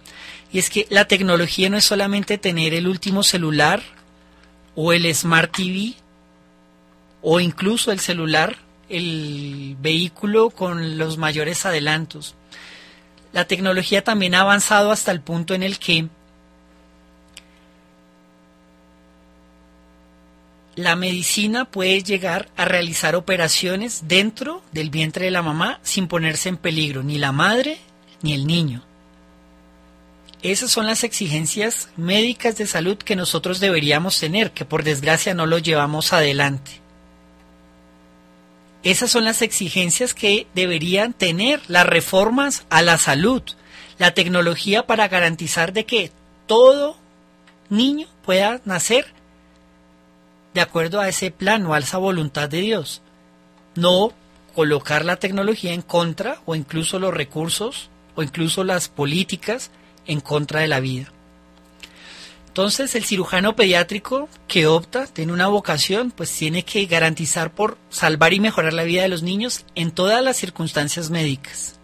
Speaker 1: Y es que la tecnología no es solamente tener el último celular o el Smart TV o incluso el celular, el vehículo con los mayores adelantos. La tecnología también ha avanzado hasta el punto en el que la medicina puede llegar a realizar operaciones dentro del vientre de la mamá sin ponerse en peligro ni la madre ni el niño. Esas son las exigencias médicas de salud que nosotros deberíamos tener, que por desgracia no lo llevamos adelante. Esas son las exigencias que deberían tener las reformas a la salud, la tecnología para garantizar de que todo niño pueda nacer de acuerdo a ese plan o a esa voluntad de Dios. No colocar la tecnología en contra o incluso los recursos o incluso las políticas en contra de la vida. Entonces el cirujano pediátrico que opta, tiene una vocación, pues tiene que garantizar por salvar y mejorar la vida de los niños en todas las circunstancias médicas.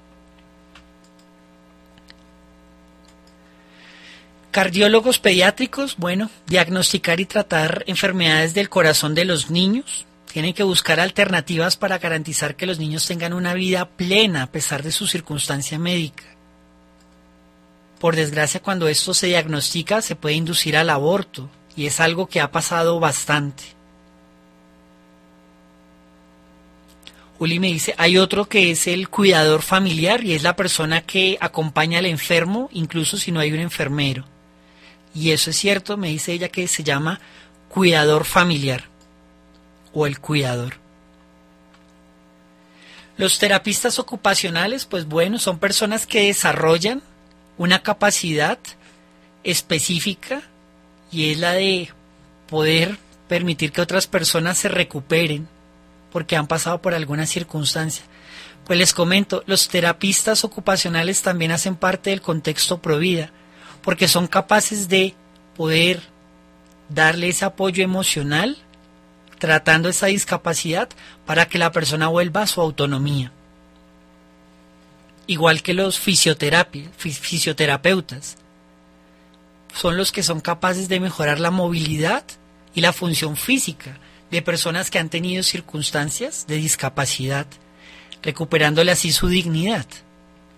Speaker 1: Cardiólogos pediátricos, bueno, diagnosticar y tratar enfermedades del corazón de los niños. Tienen que buscar alternativas para garantizar que los niños tengan una vida plena a pesar de su circunstancia médica. Por desgracia, cuando esto se diagnostica, se puede inducir al aborto y es algo que ha pasado bastante. Juli me dice, hay otro que es el cuidador familiar y es la persona que acompaña al enfermo incluso si no hay un enfermero. Y eso es cierto, me dice ella que se llama cuidador familiar o el cuidador. Los terapistas ocupacionales, pues bueno, son personas que desarrollan una capacidad específica y es la de poder permitir que otras personas se recuperen porque han pasado por alguna circunstancia. Pues les comento, los terapistas ocupacionales también hacen parte del contexto vida porque son capaces de poder darle ese apoyo emocional tratando esa discapacidad para que la persona vuelva a su autonomía igual que los fisioterapeutas, son los que son capaces de mejorar la movilidad y la función física de personas que han tenido circunstancias de discapacidad, recuperándole así su dignidad.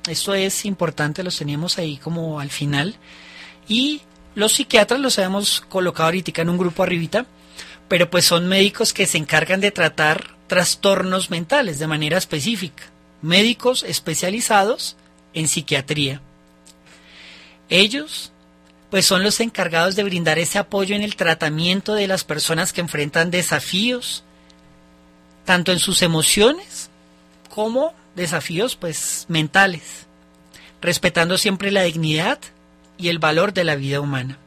Speaker 1: Esto es importante, los teníamos ahí como al final. Y los psiquiatras los habíamos colocado ahorita en un grupo arribita, pero pues son médicos que se encargan de tratar trastornos mentales de manera específica médicos especializados en psiquiatría. Ellos pues son los encargados de brindar ese apoyo en el tratamiento de las personas que enfrentan desafíos, tanto en sus emociones como desafíos pues mentales, respetando siempre la dignidad y el valor de la vida humana.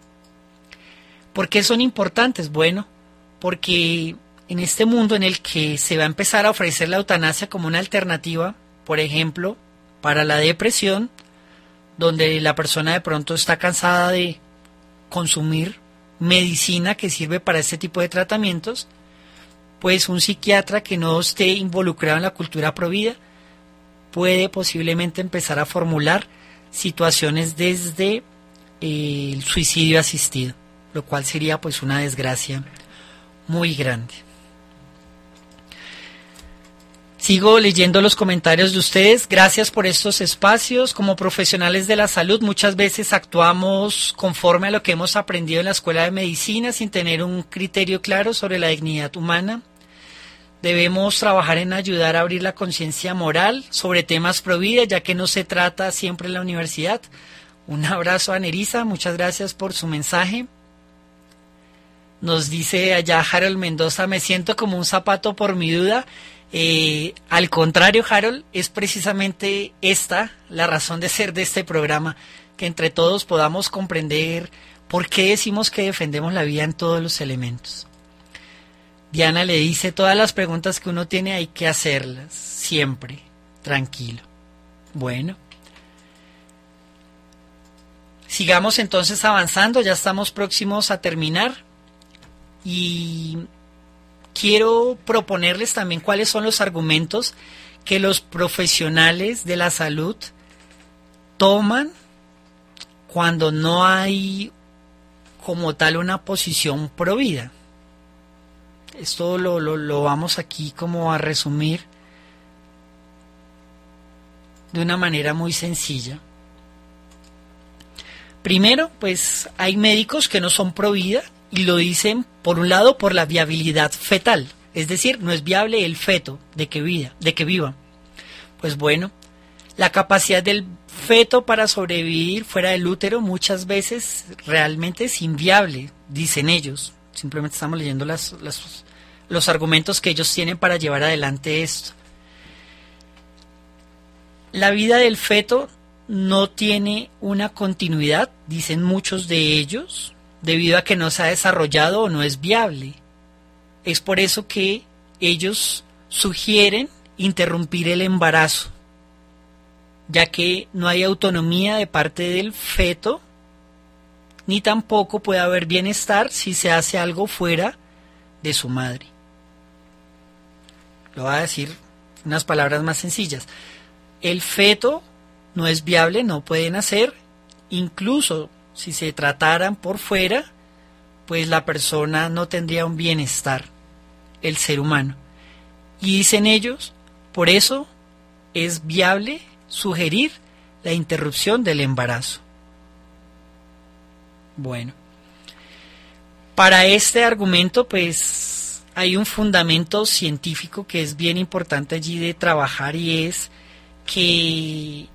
Speaker 1: ¿Por qué son importantes? Bueno, porque en este mundo en el que se va a empezar a ofrecer la eutanasia como una alternativa, por ejemplo, para la depresión, donde la persona de pronto está cansada de consumir medicina que sirve para este tipo de tratamientos, pues un psiquiatra que no esté involucrado en la cultura provida puede posiblemente empezar a formular situaciones desde eh, el suicidio asistido, lo cual sería pues una desgracia muy grande. Sigo leyendo los comentarios de ustedes. Gracias por estos espacios. Como profesionales de la salud muchas veces actuamos conforme a lo que hemos aprendido en la escuela de medicina sin tener un criterio claro sobre la dignidad humana. Debemos trabajar en ayudar a abrir la conciencia moral sobre temas pro ya que no se trata siempre en la universidad. Un abrazo a Nerisa, muchas gracias por su mensaje. Nos dice allá Harold Mendoza, me siento como un zapato por mi duda eh, al contrario, Harold, es precisamente esta la razón de ser de este programa, que entre todos podamos comprender por qué decimos que defendemos la vida en todos los elementos. Diana le dice, todas las preguntas que uno tiene hay que hacerlas, siempre, tranquilo. Bueno. Sigamos entonces avanzando, ya estamos próximos a terminar y quiero proponerles también cuáles son los argumentos que los profesionales de la salud toman cuando no hay como tal una posición provida. Esto lo, vamos aquí como a resumir de una manera muy sencilla. Primero, pues hay médicos que no son provida, y lo dicen, por un lado, por la viabilidad fetal, es decir, no es viable el feto de que, vida, de que viva. Pues bueno, la capacidad del feto para sobrevivir fuera del útero muchas veces realmente es inviable, dicen ellos. Simplemente estamos leyendo las, los argumentos que ellos tienen para llevar adelante esto. La vida del feto no tiene una continuidad, dicen muchos de ellos, debido a que no se ha desarrollado o no es viable. Es por eso que ellos sugieren interrumpir el embarazo, ya que no hay autonomía de parte del feto, ni tampoco puede haber bienestar si se hace algo fuera de su madre. Lo voy a decir unas palabras más sencillas. El feto no es viable, no puede nacer, incluso si se trataran por fuera, pues la persona no tendría un bienestar, el ser humano. Y dicen ellos, por eso es viable sugerir la interrupción del embarazo. Bueno, para este argumento pues hay un fundamento científico que es bien importante allí de trabajar y es que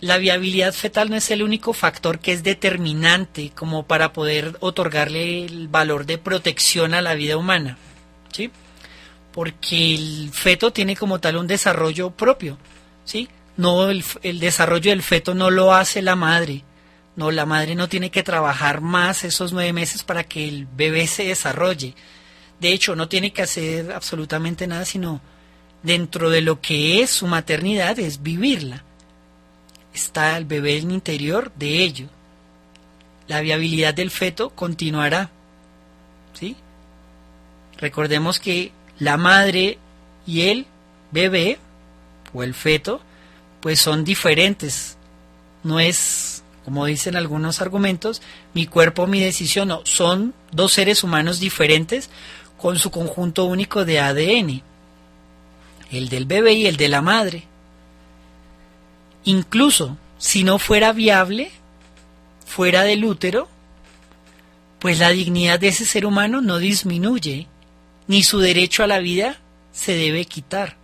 Speaker 1: la viabilidad fetal no es el único factor que es determinante como para poder otorgarle el valor de protección a la vida humana, ¿sí? Porque el feto tiene como tal un desarrollo propio, ¿sí? No el, el desarrollo del feto no lo hace la madre. No, la madre no tiene que trabajar más esos nueve meses para que el bebé se desarrolle. De hecho, no tiene que hacer absolutamente nada, sino dentro de lo que es su maternidad, es vivirla está el bebé en el interior de ello. La viabilidad del feto continuará. ¿sí? Recordemos que la madre y el bebé o el feto pues son diferentes. No es, como dicen algunos argumentos, mi cuerpo, mi decisión, no, son dos seres humanos diferentes con su conjunto único de ADN, el del bebé y el de la madre. Incluso si no fuera viable, fuera del útero, pues la dignidad de ese ser humano no disminuye, ni su derecho a la vida se debe quitar.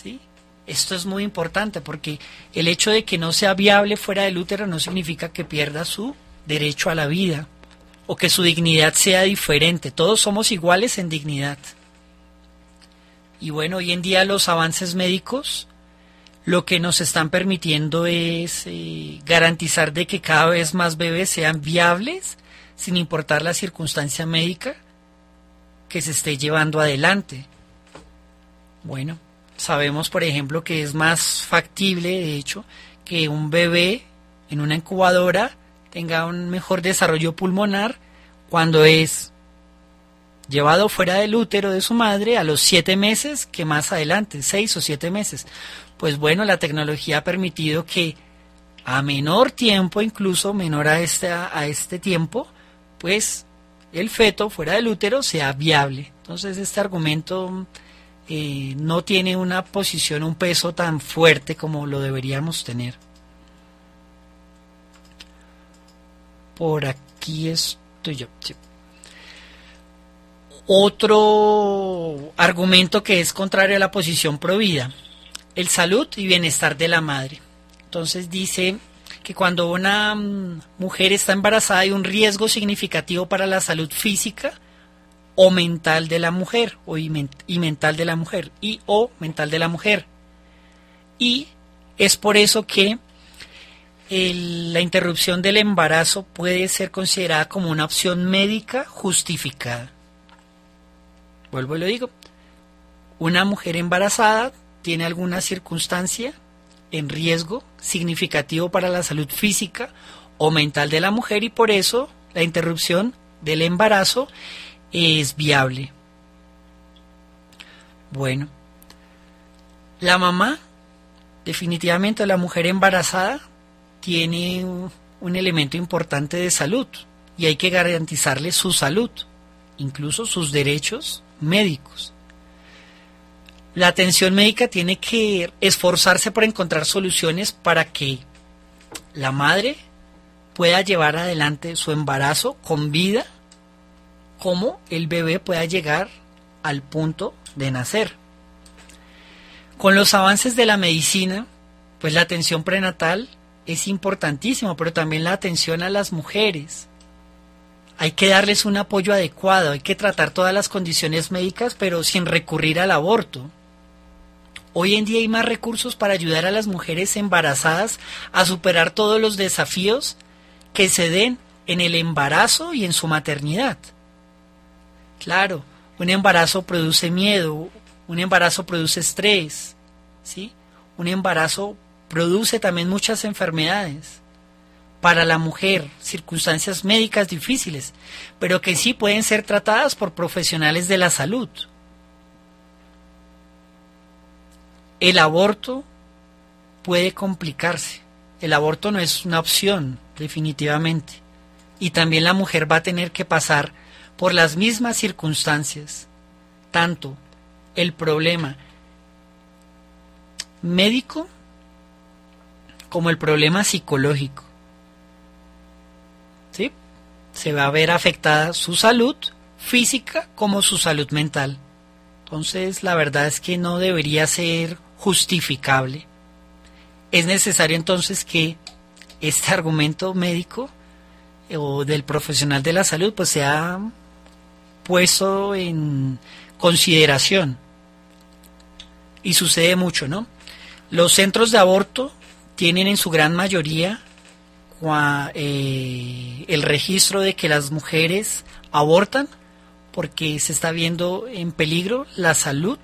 Speaker 1: ¿sí? Esto es muy importante porque el hecho de que no sea viable fuera del útero no significa que pierda su derecho a la vida o que su dignidad sea diferente. Todos somos iguales en dignidad. Y bueno, hoy en día los avances médicos lo que nos están permitiendo es eh, garantizar de que cada vez más bebés sean viables, sin importar la circunstancia médica que se esté llevando adelante. Bueno, sabemos, por ejemplo, que es más factible, de hecho, que un bebé en una incubadora tenga un mejor desarrollo pulmonar cuando es llevado fuera del útero de su madre a los siete meses que más adelante, seis o siete meses pues bueno, la tecnología ha permitido que a menor tiempo, incluso menor a este, a este tiempo, pues el feto fuera del útero sea viable. Entonces este argumento eh, no tiene una posición, un peso tan fuerte como lo deberíamos tener. Por aquí estoy yo. Otro argumento que es contrario a la posición prohibida el salud y bienestar de la madre. Entonces dice que cuando una mm, mujer está embarazada hay un riesgo significativo para la salud física o mental de la mujer y, mental de la mujer y o mental de la mujer. Y es por eso que la interrupción del embarazo puede ser considerada como una opción médica justificada. Vuelvo y lo digo. Una mujer embarazada tiene alguna circunstancia en riesgo significativo para la salud física o mental de la mujer y por eso la interrupción del embarazo es viable. Bueno, la mamá, definitivamente la mujer embarazada, tiene un elemento importante de salud y hay que garantizarle su salud, incluso sus derechos médicos. La atención médica tiene que esforzarse por encontrar soluciones para que la madre pueda llevar adelante su embarazo con vida, como el bebé pueda llegar al punto de nacer. Con los avances de la medicina, pues la atención prenatal es importantísima, pero también la atención a las mujeres. Hay que darles un apoyo adecuado, hay que tratar todas las condiciones médicas, pero sin recurrir al aborto. Hoy en día hay más recursos para ayudar a las mujeres embarazadas a superar todos los desafíos que se den en el embarazo y en su maternidad. Claro, un embarazo produce miedo, un embarazo produce estrés, ¿sí? Un embarazo produce también muchas enfermedades para la mujer, circunstancias médicas difíciles, pero que sí pueden ser tratadas por profesionales de la salud. el aborto puede complicarse. El aborto no es una opción, definitivamente. Y también la mujer va a tener que pasar por las mismas circunstancias. Tanto el problema médico como el problema psicológico. ¿Sí? Se va a ver afectada su salud física como su salud mental. Entonces, la verdad es que no debería ser justificable, es necesario entonces que este argumento médico eh, o del profesional de la salud pues sea puesto en consideración. Y sucede mucho, ¿no? Los centros de aborto tienen en su gran mayoría eh, el registro de que las mujeres abortan porque se está viendo en peligro la salud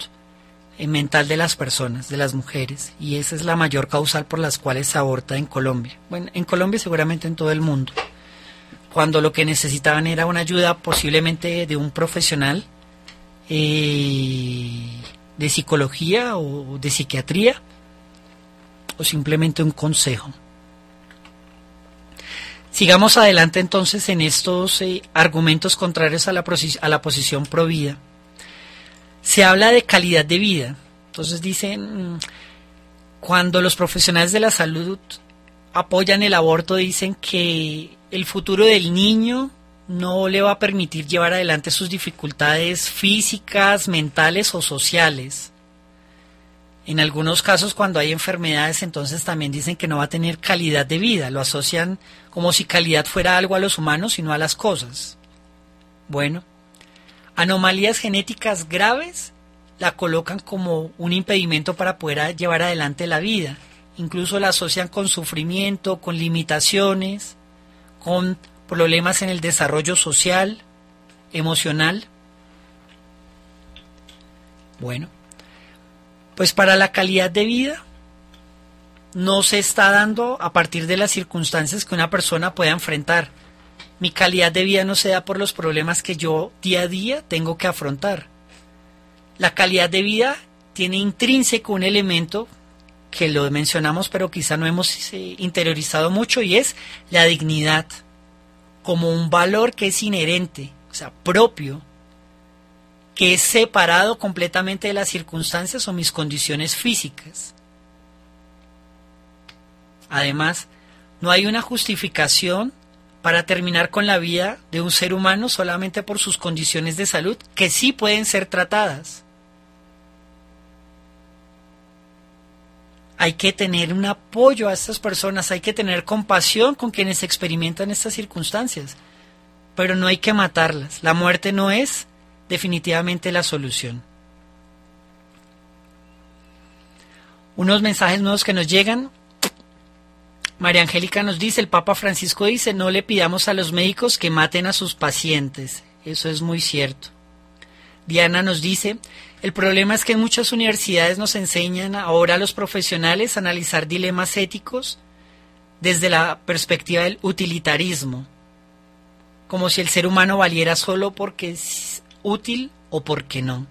Speaker 1: eh, mental de las personas, de las mujeres, y esa es la mayor causal por las cuales se aborta en Colombia. Bueno, en Colombia seguramente en todo el mundo. Cuando lo que necesitaban era una ayuda posiblemente de un profesional eh, de psicología o de psiquiatría, o simplemente un consejo. Sigamos adelante entonces en estos eh, argumentos contrarios a la, a la posición provida se habla de calidad de vida. Entonces dicen, mm, cuando los profesionales de la salud apoyan el aborto, dicen que el futuro del niño no le va a permitir llevar adelante sus dificultades físicas, mentales o sociales. En algunos casos, cuando hay enfermedades, entonces también dicen que no va a tener calidad de vida. Lo asocian como si calidad fuera algo a los humanos y no a las cosas. Bueno. Anomalías genéticas graves la colocan como un impedimento para poder llevar adelante la vida. Incluso la asocian con sufrimiento, con limitaciones, con problemas en el desarrollo social, emocional. Bueno, pues para la calidad de vida no se está dando a partir de las circunstancias que una persona pueda enfrentar mi calidad de vida no se da por los problemas que yo día a día tengo que afrontar. La calidad de vida tiene intrínseco un elemento que lo mencionamos pero quizá no hemos eh, interiorizado mucho y es la dignidad como un valor que es inherente, o sea, propio, que es separado completamente de las circunstancias o mis condiciones físicas. Además, no hay una justificación para terminar con la vida de un ser humano solamente por sus condiciones de salud que sí pueden ser tratadas. Hay que tener un apoyo a estas personas, hay que tener compasión con quienes experimentan estas circunstancias, pero no hay que matarlas. La muerte no es definitivamente la solución. Unos mensajes nuevos que nos llegan María Angélica nos dice, el Papa Francisco dice, no le pidamos a los médicos que maten a sus pacientes. Eso es muy cierto. Diana nos dice, el problema es que en muchas universidades nos enseñan ahora a los profesionales a analizar dilemas éticos desde la perspectiva del utilitarismo, como si el ser humano valiera solo porque es útil o porque no.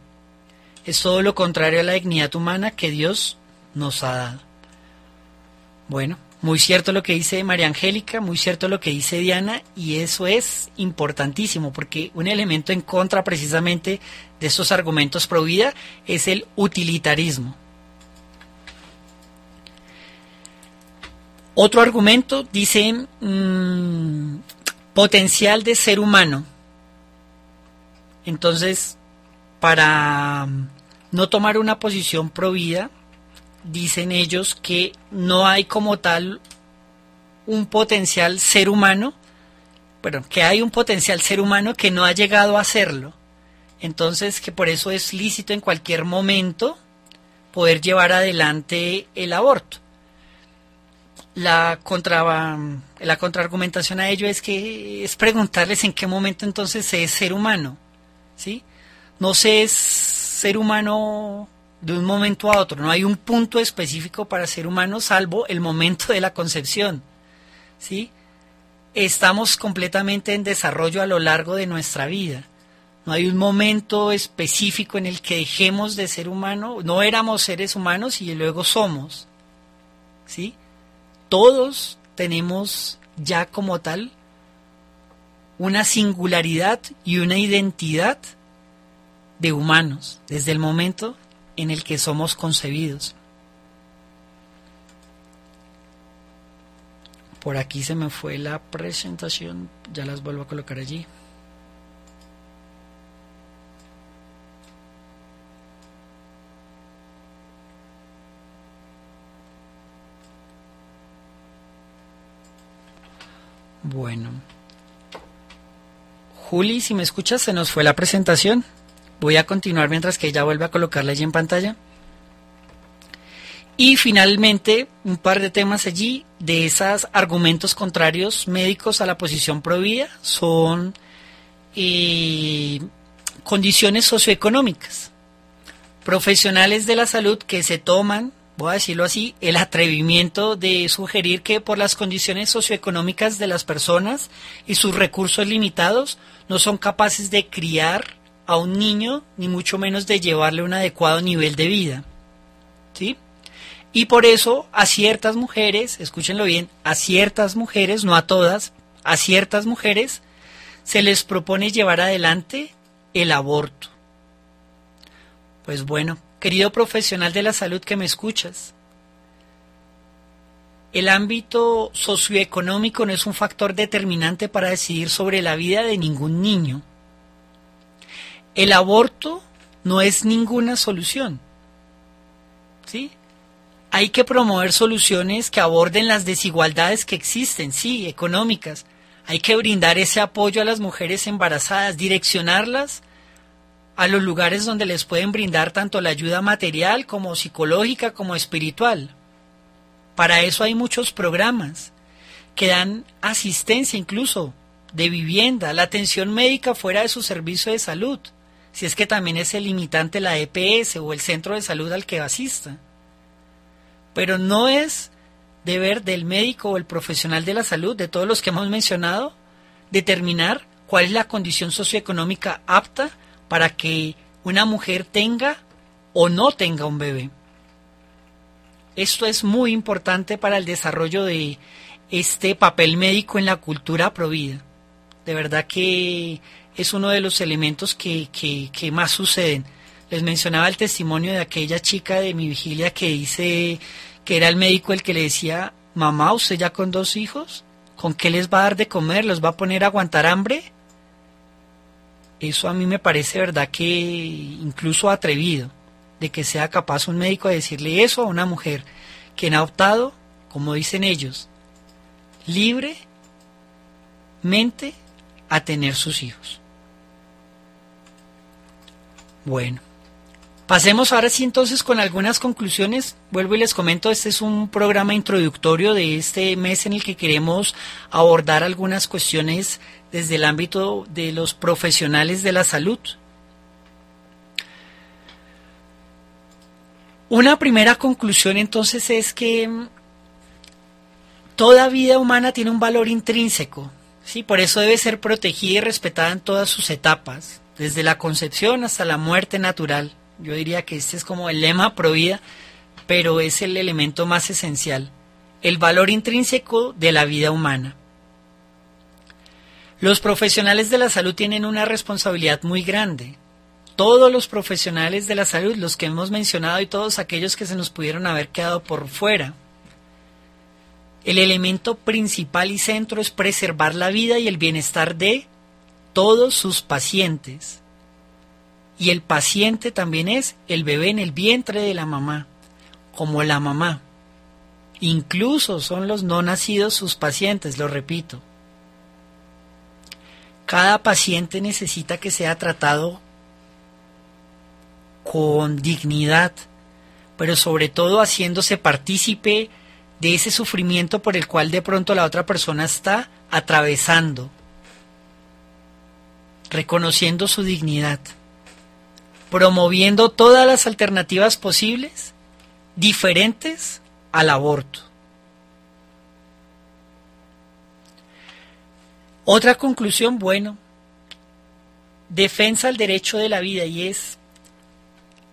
Speaker 1: Es todo lo contrario a la dignidad humana que Dios nos ha dado. Bueno, muy cierto lo que dice María Angélica, muy cierto lo que dice Diana, y eso es importantísimo, porque un elemento en contra precisamente de estos argumentos pro vida es el utilitarismo. Otro argumento dice mm, potencial de ser humano. Entonces, para no tomar una posición pro dicen ellos que no hay como tal un potencial ser humano, bueno, que hay un potencial ser humano que no ha llegado a serlo. Entonces, que por eso es lícito en cualquier momento poder llevar adelante el aborto. La, la contraargumentación a ello es que es preguntarles en qué momento entonces se es ser humano. ¿sí? No se es ser humano de un momento a otro. No hay un punto específico para ser humano salvo el momento de la concepción. ¿Sí? Estamos completamente en desarrollo a lo largo de nuestra vida. No hay un momento específico en el que dejemos de ser humano, no éramos seres humanos y luego somos. ¿Sí? Todos tenemos ya como tal una singularidad y una identidad de humanos desde el momento en el que somos concebidos. Por aquí se me fue la presentación, ya las vuelvo a colocar allí. Bueno. Juli, si me escuchas, se nos fue la presentación. Voy a continuar mientras que ella vuelve a colocarla allí en pantalla. Y finalmente, un par de temas allí de esos argumentos contrarios médicos a la posición prohibida son eh, condiciones socioeconómicas. Profesionales de la salud que se toman, voy a decirlo así, el atrevimiento de sugerir que por las condiciones socioeconómicas de las personas y sus recursos limitados no son capaces de criar a un niño, ni mucho menos de llevarle un adecuado nivel de vida. ¿Sí? Y por eso a ciertas mujeres, escúchenlo bien, a ciertas mujeres, no a todas, a ciertas mujeres se les propone llevar adelante el aborto. Pues bueno, querido profesional de la salud que me escuchas, el ámbito socioeconómico no es un factor determinante para decidir sobre la vida de ningún niño el aborto no es ninguna solución. ¿Sí? Hay que promover soluciones que aborden las desigualdades que existen, sí, económicas. Hay que brindar ese apoyo a las mujeres embarazadas, direccionarlas a los lugares donde les pueden brindar tanto la ayuda material como psicológica como espiritual. Para eso hay muchos programas que dan asistencia incluso de vivienda, la atención médica fuera de su servicio de salud si es que también es el limitante la EPS o el centro de salud al que asista. Pero no es deber del médico o el profesional de la salud, de todos los que hemos mencionado, determinar cuál es la condición socioeconómica apta para que una mujer tenga o no tenga un bebé. Esto es muy importante para el desarrollo de este papel médico en la cultura provida. De verdad que es uno de los elementos que, más suceden. Les mencionaba el testimonio de aquella chica de mi vigilia que dice que era el médico el que le decía, mamá, usted ya con dos hijos, ¿con qué les va a dar de comer? ¿Los va a poner a aguantar hambre? Eso a mí me parece verdad que incluso atrevido, de que sea capaz un médico de decirle eso a una mujer, quien ha optado, como dicen ellos, libremente a tener sus hijos. Bueno, pasemos ahora sí entonces con algunas conclusiones. Vuelvo y les comento, este es un programa introductorio de este mes en el que queremos abordar algunas cuestiones desde el ámbito de los profesionales de la salud. Una primera conclusión entonces es que mm, toda vida humana tiene un valor intrínseco, ¿sí? por eso debe ser protegida y respetada en todas sus etapas desde la concepción hasta la muerte natural. Yo diría que este es como el lema vida, pero es el elemento más esencial, el valor intrínseco de la vida humana. Los profesionales de la salud tienen una responsabilidad muy grande. Todos los profesionales de la salud, los que hemos mencionado y todos aquellos que se nos pudieron haber quedado por fuera, el elemento principal y centro es preservar la vida y el bienestar de todos sus pacientes y el paciente también es el bebé en el vientre de la mamá, como la mamá. Incluso son los no nacidos sus pacientes, lo repito. Cada paciente necesita que sea tratado con dignidad, pero sobre todo haciéndose partícipe de ese sufrimiento por el cual de pronto la otra persona está atravesando reconociendo su dignidad, promoviendo todas las alternativas posibles diferentes al aborto. Otra conclusión, bueno, defensa al derecho de la vida y es,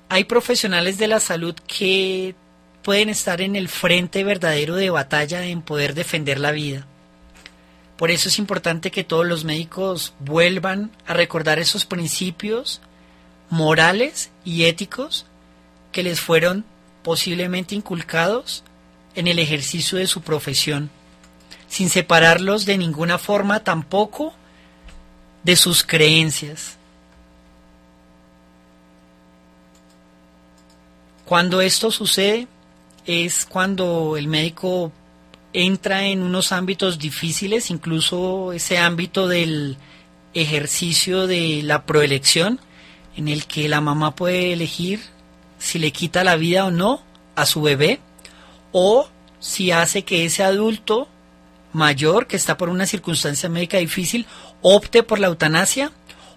Speaker 1: hay profesionales de la salud que pueden estar en el frente verdadero de batalla en poder defender la vida. Por eso es importante que todos los médicos vuelvan a recordar esos principios morales y éticos que les fueron posiblemente inculcados en el ejercicio de su profesión, sin separarlos de ninguna forma tampoco de sus creencias. Cuando esto sucede es cuando el médico entra en unos ámbitos difíciles, incluso ese ámbito del ejercicio de la proelección, en el que la mamá puede elegir si le quita la vida o no a su bebé, o si hace que ese adulto mayor que está por una circunstancia médica difícil opte por la eutanasia,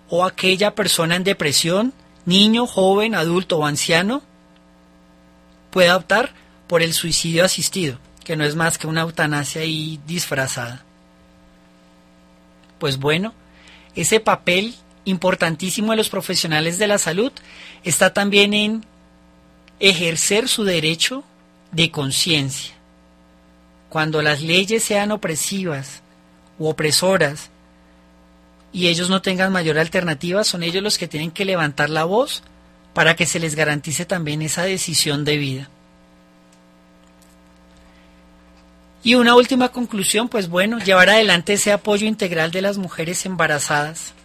Speaker 1: o aquella persona en depresión, niño, joven, adulto o anciano, pueda optar por el suicidio asistido que no es más que una eutanasia ahí disfrazada. Pues bueno, ese papel importantísimo de los profesionales de la salud está también en ejercer su derecho de conciencia. Cuando las leyes sean opresivas u opresoras y ellos no tengan mayor alternativa, son ellos los que tienen que levantar la voz para que se les garantice también esa decisión de vida. Y una última conclusión, pues bueno, llevar adelante ese apoyo integral de las mujeres embarazadas.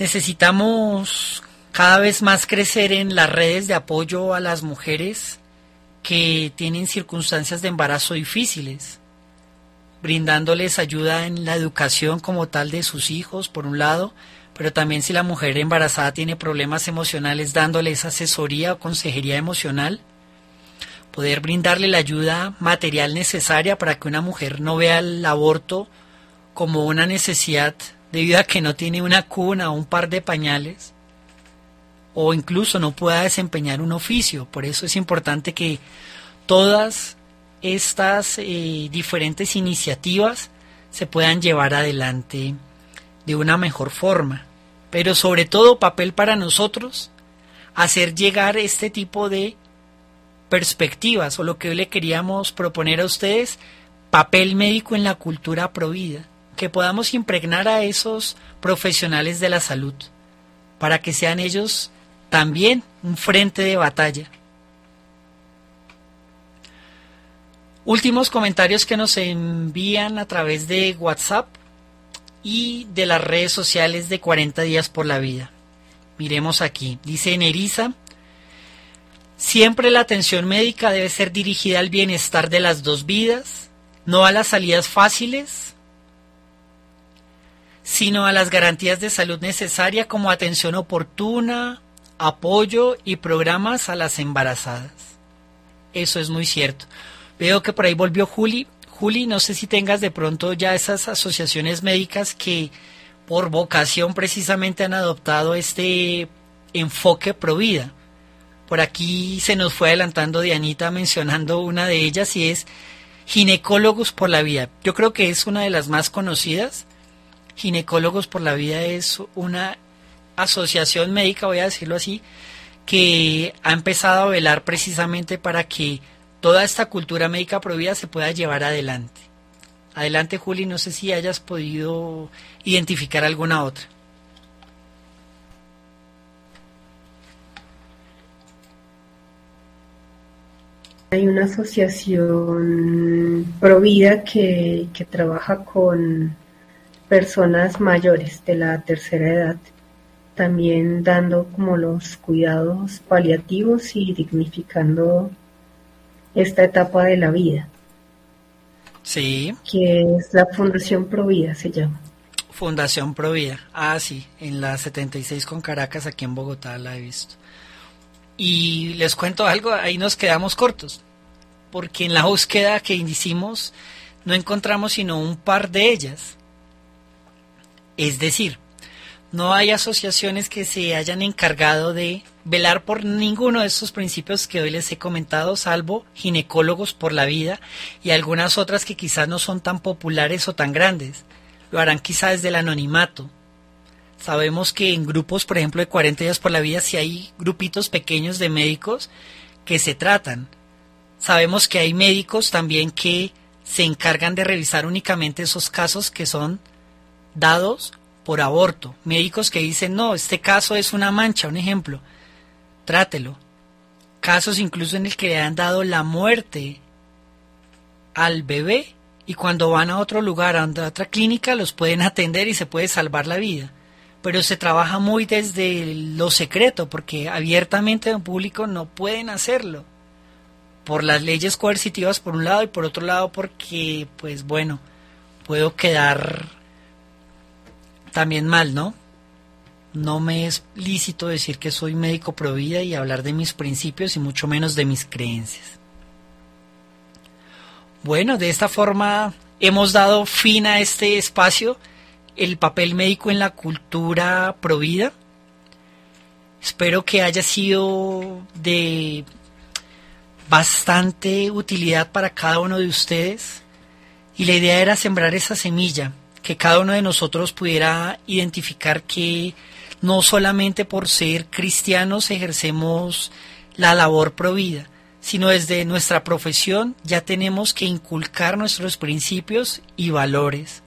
Speaker 1: Necesitamos cada vez más crecer en las redes de apoyo a las mujeres que tienen circunstancias de embarazo difíciles, brindándoles ayuda en la educación como tal de sus hijos, por un lado, pero también si la mujer embarazada tiene problemas emocionales, dándoles asesoría o consejería emocional poder brindarle la ayuda material necesaria para que una mujer no vea el aborto como una necesidad debido a que no tiene una cuna o un par de pañales o incluso no pueda desempeñar un oficio. Por eso es importante que todas estas eh, diferentes iniciativas se puedan llevar adelante de una mejor forma. Pero sobre todo papel para nosotros, hacer llegar este tipo de perspectivas o lo que le queríamos proponer a ustedes, papel médico en la cultura provida, que podamos impregnar a esos profesionales de la salud para que sean ellos también un frente de batalla. Últimos comentarios que nos envían a través de WhatsApp y de las redes sociales de 40 días por la vida. Miremos aquí. Dice Neriza, Siempre la atención médica debe ser dirigida al bienestar de las dos vidas, no a las salidas fáciles, sino a las garantías de salud necesarias como atención oportuna, apoyo y programas a las embarazadas. Eso es muy cierto. Veo que por ahí volvió Juli. Juli, no sé si tengas de pronto ya esas asociaciones médicas que por vocación precisamente han adoptado este enfoque pro vida. Por aquí se nos fue adelantando Dianita mencionando una de ellas y es Ginecólogos por la Vida. Yo creo que es una de las más conocidas. Ginecólogos por la Vida es una asociación médica, voy a decirlo así, que ha empezado a velar precisamente para que toda esta cultura médica prohibida se pueda llevar adelante. Adelante, Juli, no sé si hayas podido identificar alguna otra.
Speaker 2: hay una asociación Provida que, que trabaja con personas mayores de la tercera edad, también dando como los cuidados paliativos y dignificando esta etapa de la vida. Sí. Que es la Fundación Provida, se llama. Fundación Provida, ah, sí, en la 76 con Caracas, aquí en Bogotá la he visto. Y les cuento algo, ahí nos quedamos cortos, porque en la búsqueda que hicimos no encontramos sino un par de ellas. Es decir, no hay asociaciones que se hayan encargado de velar por ninguno de estos principios que hoy les he comentado, salvo ginecólogos por la vida y algunas otras que quizás no son tan populares o tan grandes. Lo harán quizás desde el anonimato, Sabemos que en grupos, por ejemplo, de 40 días por la vida, si hay grupitos pequeños de médicos que se tratan. Sabemos que hay médicos también que se encargan de revisar únicamente esos casos que son dados por aborto. Médicos que dicen, no, este caso es una mancha, un ejemplo, trátelo. Casos incluso en el que le han dado la muerte al bebé y cuando van a otro lugar, a otra clínica, los pueden atender y se puede salvar la vida pero se trabaja muy desde lo secreto, porque abiertamente en público no pueden hacerlo, por las leyes coercitivas por un lado y por otro lado porque, pues bueno, puedo quedar también mal, ¿no? No me es lícito decir que soy médico pro vida y hablar de mis principios y mucho menos de mis creencias. Bueno, de esta forma hemos dado fin a este espacio el papel médico en la cultura provida. Espero que haya sido de bastante utilidad para cada uno de ustedes y la idea era sembrar esa semilla, que cada uno de nosotros pudiera identificar que no solamente por ser cristianos ejercemos la labor provida, sino desde nuestra profesión ya tenemos que inculcar nuestros principios y valores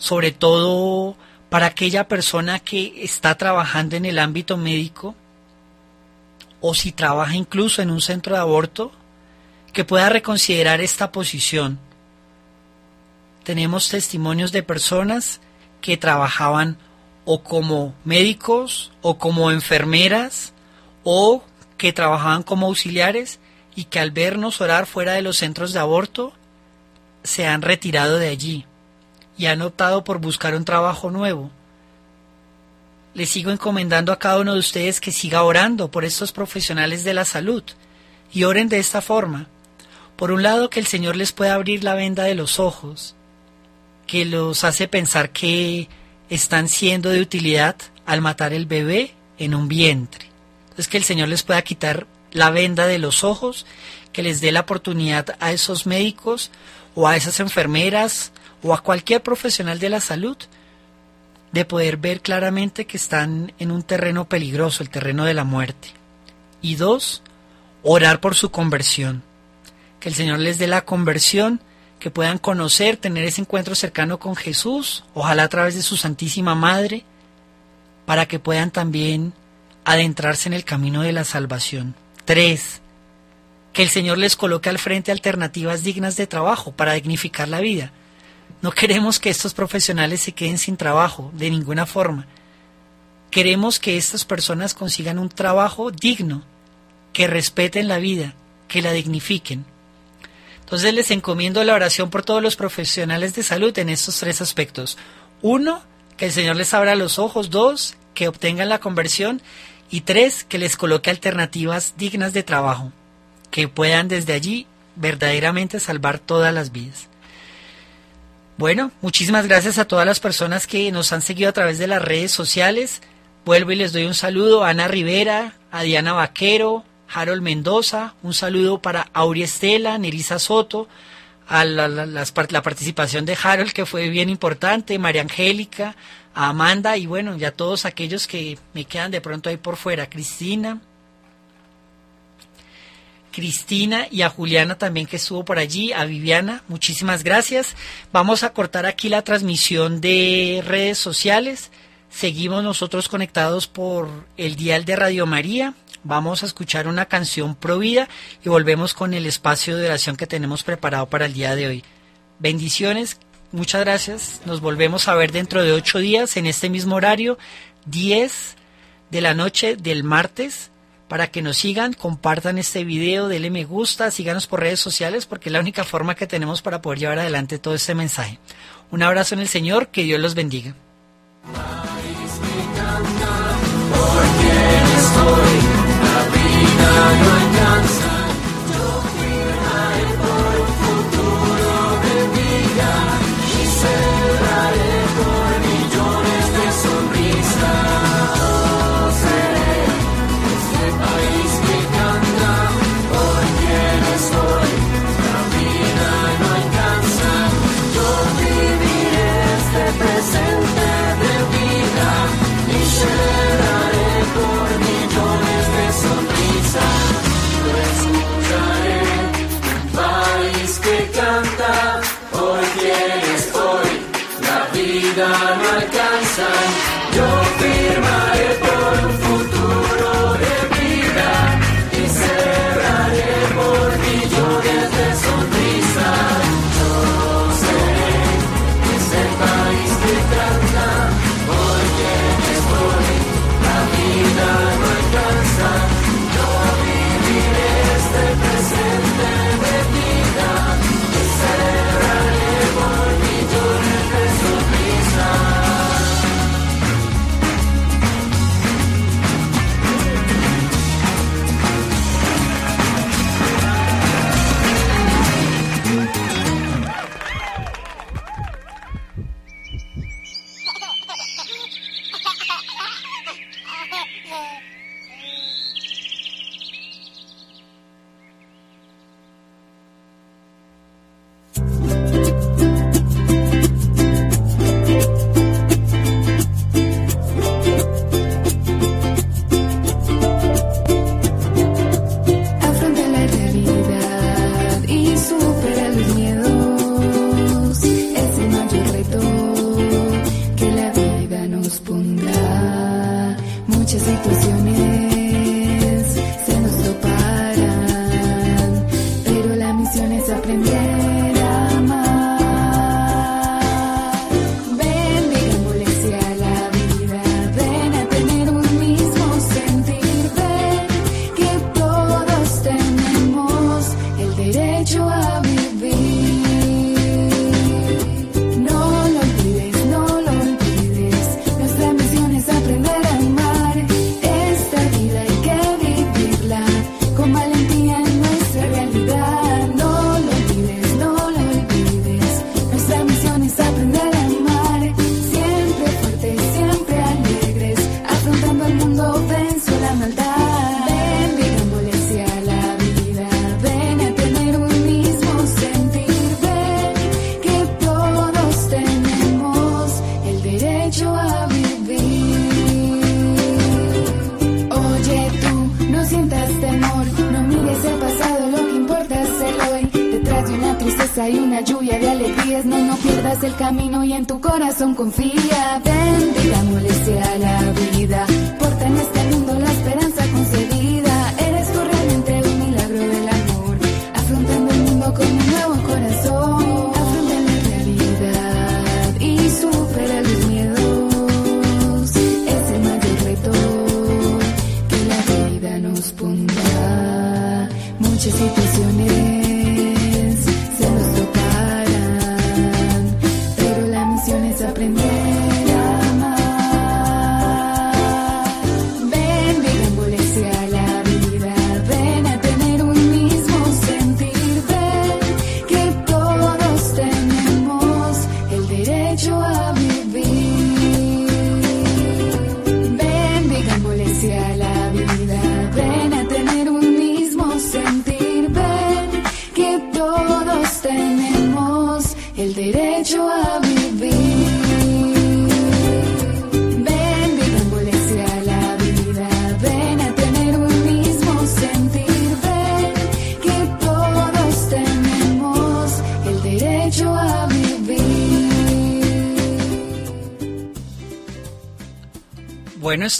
Speaker 2: sobre todo para aquella persona que está trabajando en el ámbito médico o si trabaja incluso en un centro de aborto, que pueda reconsiderar esta posición. Tenemos testimonios de personas que trabajaban o como médicos o como enfermeras o que trabajaban como auxiliares y que al vernos orar fuera de los centros de aborto se han retirado de allí y han optado por buscar un trabajo nuevo. Les sigo encomendando a cada uno de ustedes que siga orando por estos profesionales de la salud y oren de esta forma. Por un lado, que el Señor les pueda abrir la venda de los ojos, que los hace pensar que están siendo de utilidad al matar el bebé en un vientre. Entonces, que el Señor les pueda quitar la venda de los ojos, que les dé la oportunidad a esos médicos o a esas enfermeras o a cualquier profesional de la salud de poder ver claramente que están en un terreno peligroso, el terreno de la muerte. Y dos, orar por su conversión. Que el Señor les dé la conversión, que puedan conocer, tener ese encuentro cercano con Jesús, ojalá a través de su Santísima Madre, para que puedan también adentrarse en el camino de la salvación. Tres, que el Señor les coloque al frente alternativas dignas de trabajo para dignificar la vida. No queremos que estos profesionales se queden sin trabajo, de ninguna forma. Queremos que estas personas consigan un trabajo digno, que respeten la vida, que la dignifiquen. Entonces les encomiendo la oración por todos los profesionales de salud en estos tres aspectos. Uno, que el Señor les abra los ojos. Dos, que obtengan la conversión. Y tres, que les coloque alternativas dignas de trabajo, que puedan desde allí verdaderamente salvar todas las vidas. Bueno, muchísimas gracias a todas las personas que nos han seguido a través de las redes sociales. Vuelvo y les doy un saludo a Ana Rivera, a Diana Vaquero, Harold Mendoza, un saludo para Auri Estela, Nerisa Soto, a la, participación de Harold, que fue bien importante, María Angélica, a Amanda y bueno, ya todos aquellos que me quedan de pronto ahí por fuera, Cristina, Cristina y a Juliana también que estuvo por allí, a Viviana, muchísimas gracias. Vamos a cortar aquí la transmisión de redes sociales. Seguimos nosotros conectados por el dial de Radio María. Vamos a escuchar una canción provida y volvemos con el espacio de oración que tenemos preparado para el día de hoy. Bendiciones, muchas gracias. Nos volvemos a ver dentro de ocho días en este mismo horario, 10 de la noche del martes para que nos sigan, compartan este video, denle me gusta, síganos por redes sociales porque es la única forma que tenemos para poder llevar adelante todo este mensaje. Un abrazo en el Señor, que Dios los bendiga. 啊。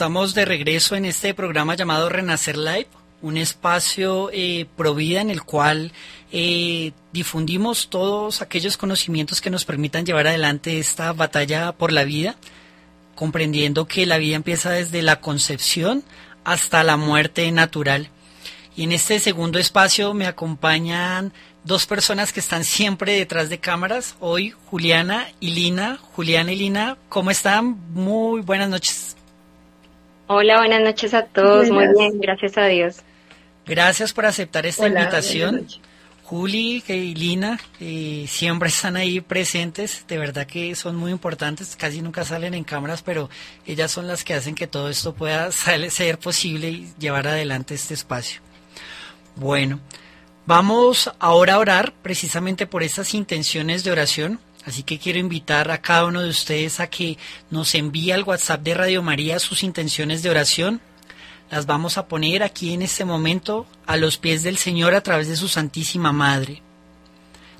Speaker 1: estamos de regreso en este programa llamado Renacer Live, un espacio eh, pro vida en el cual eh, difundimos todos aquellos conocimientos que nos permitan llevar adelante esta batalla por la vida, comprendiendo que la vida empieza desde la concepción hasta la muerte natural. Y en este segundo espacio me acompañan dos personas que están siempre detrás de cámaras. Hoy Juliana y Lina. Juliana y Lina, ¿cómo están? Muy buenas noches.
Speaker 3: Hola, buenas noches a todos. Muy bien, gracias a Dios.
Speaker 1: Gracias por aceptar esta invitación. Juli y Lina eh, siempre están ahí presentes, de verdad que son muy importantes, casi nunca salen en cámaras, pero ellas son las que hacen que todo esto pueda [laughs] ser posible y llevar adelante este espacio. Bueno, vamos ahora a orar precisamente por estas intenciones de oración. Así que quiero invitar a cada uno de ustedes a que nos envíe al WhatsApp de Radio María sus intenciones de oración. Las vamos a poner aquí en este momento a los pies del Señor a través de su Santísima Madre.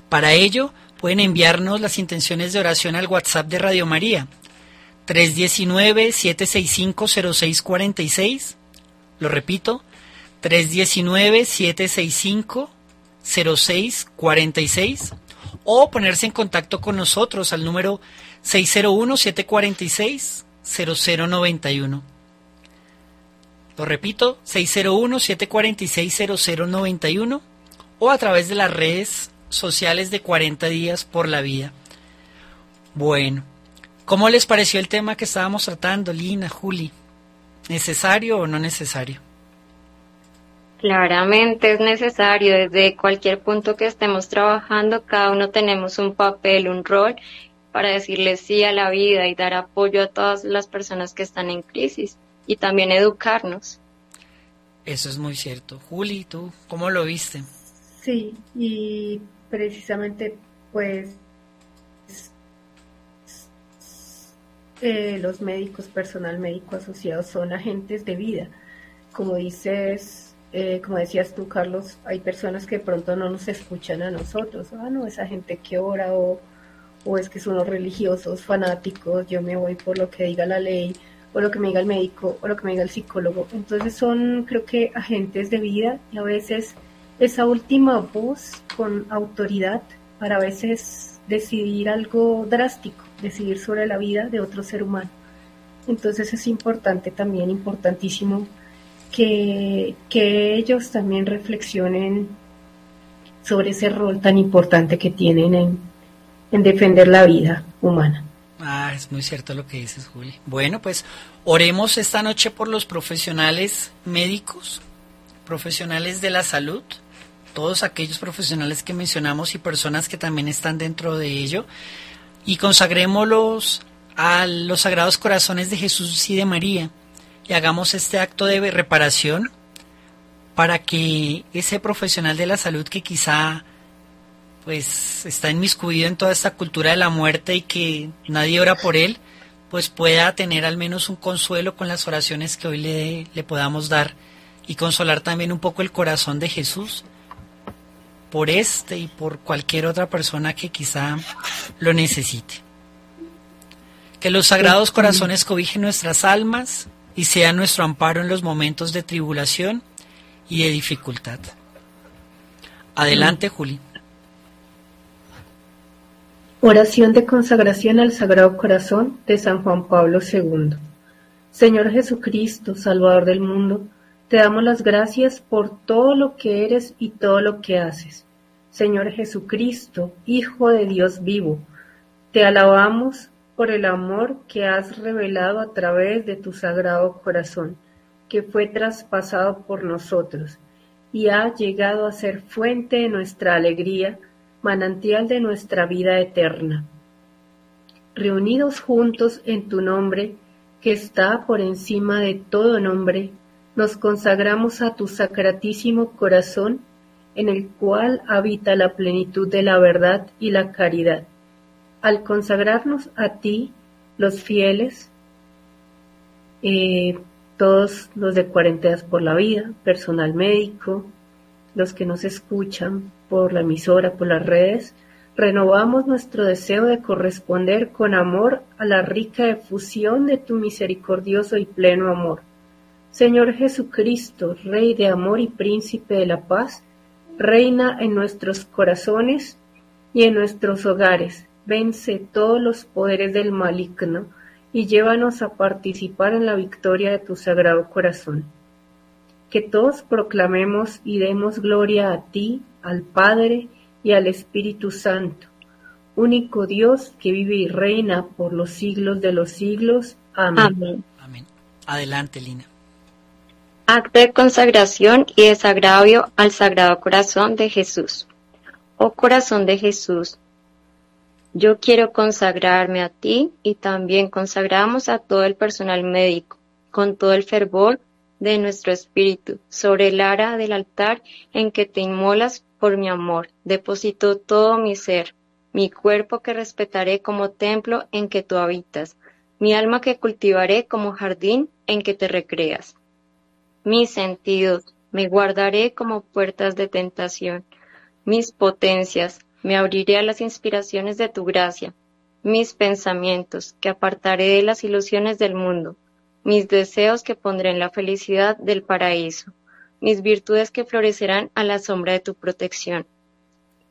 Speaker 1: Para ello, pueden enviarnos las intenciones de oración al WhatsApp de Radio María. 319-765-0646. Lo repito, 319-765-0646 o ponerse en contacto con nosotros al número 601-746-0091. Lo repito, 601-746-0091 o a través de las redes sociales de 40 días por la vida. Bueno, ¿cómo les pareció el tema que estábamos tratando, Lina, Juli? ¿Necesario o no necesario?
Speaker 3: Claramente es necesario, desde cualquier punto que estemos trabajando, cada uno tenemos un papel, un rol para decirle sí a la vida y dar apoyo a todas las personas que están en crisis y también educarnos.
Speaker 1: Eso es muy cierto. Juli, ¿tú cómo lo viste?
Speaker 4: Sí, y precisamente pues eh, los médicos, personal médico asociado son agentes de vida. Como dices, eh, como decías tú, Carlos, hay personas que de pronto no nos escuchan a nosotros. Ah, no, esa gente que ora o, o es que son los religiosos fanáticos, yo me voy por lo que diga la ley o lo que me diga el médico o lo que me diga el psicólogo. Entonces son, creo que, agentes de vida y a veces esa última voz con autoridad para a veces decidir algo drástico, decidir sobre la vida de otro ser humano. Entonces es importante también, importantísimo que, que ellos también reflexionen sobre ese rol tan importante que tienen en, en defender la vida humana.
Speaker 1: Ah, es muy cierto lo que dices, Juli. Bueno, pues oremos esta noche por los profesionales médicos, profesionales de la salud, todos aquellos profesionales que mencionamos y personas que también están dentro de ello, y consagrémoslos a los sagrados corazones de Jesús y de María hagamos este acto de reparación para que ese profesional de la salud que quizá pues está inmiscuido en toda esta cultura de la muerte y que nadie ora por él, pues pueda tener al menos un consuelo con las oraciones que hoy le, le podamos dar y consolar también un poco el corazón de Jesús por este y por cualquier otra persona que quizá lo necesite. Que los sagrados pues, corazones cobijen nuestras almas y sea nuestro amparo en los momentos de tribulación y de dificultad. Adelante, mm. Juli.
Speaker 5: Oración de consagración al Sagrado Corazón de San Juan Pablo II. Señor Jesucristo, Salvador del mundo, te damos las gracias por todo lo que eres y todo lo que haces. Señor Jesucristo, Hijo de Dios vivo, te alabamos, por el amor que has revelado a través de tu sagrado corazón, que fue traspasado por nosotros y ha llegado a ser fuente de nuestra alegría, manantial de nuestra vida eterna. Reunidos juntos en tu nombre, que está por encima de todo nombre, nos consagramos a tu sacratísimo corazón, en el cual habita la plenitud de la verdad y la caridad al consagrarnos a ti, los fieles, eh, todos los de Cuarentenas por la Vida, personal médico, los que nos escuchan por la emisora, por las redes, renovamos nuestro deseo de corresponder con amor a la rica efusión de tu misericordioso y pleno amor. Señor Jesucristo, Rey de amor y Príncipe de la paz, reina en nuestros corazones y en nuestros hogares Vence todos los poderes del maligno, y llévanos a participar en la victoria de tu Sagrado Corazón. Que todos proclamemos y demos gloria a ti, al Padre y al Espíritu Santo, único Dios que vive y reina por los siglos de los siglos. Amén. Amén.
Speaker 1: Adelante, Lina.
Speaker 3: Acto de consagración y desagravio al Sagrado Corazón de Jesús. Oh corazón de Jesús, yo quiero consagrarme a ti y también consagramos a todo el personal médico, con todo el fervor de nuestro espíritu, sobre el ara del altar en que te inmolas por mi amor. Deposito todo mi ser, mi cuerpo que respetaré como templo en que tú habitas, mi alma que cultivaré como jardín en que te recreas. Mis sentidos me guardaré como puertas de tentación, mis potencias me abriré a las inspiraciones de tu gracia, mis pensamientos, que apartaré de las ilusiones del mundo, mis deseos que pondré en la felicidad del paraíso, mis virtudes que florecerán a la sombra de tu protección,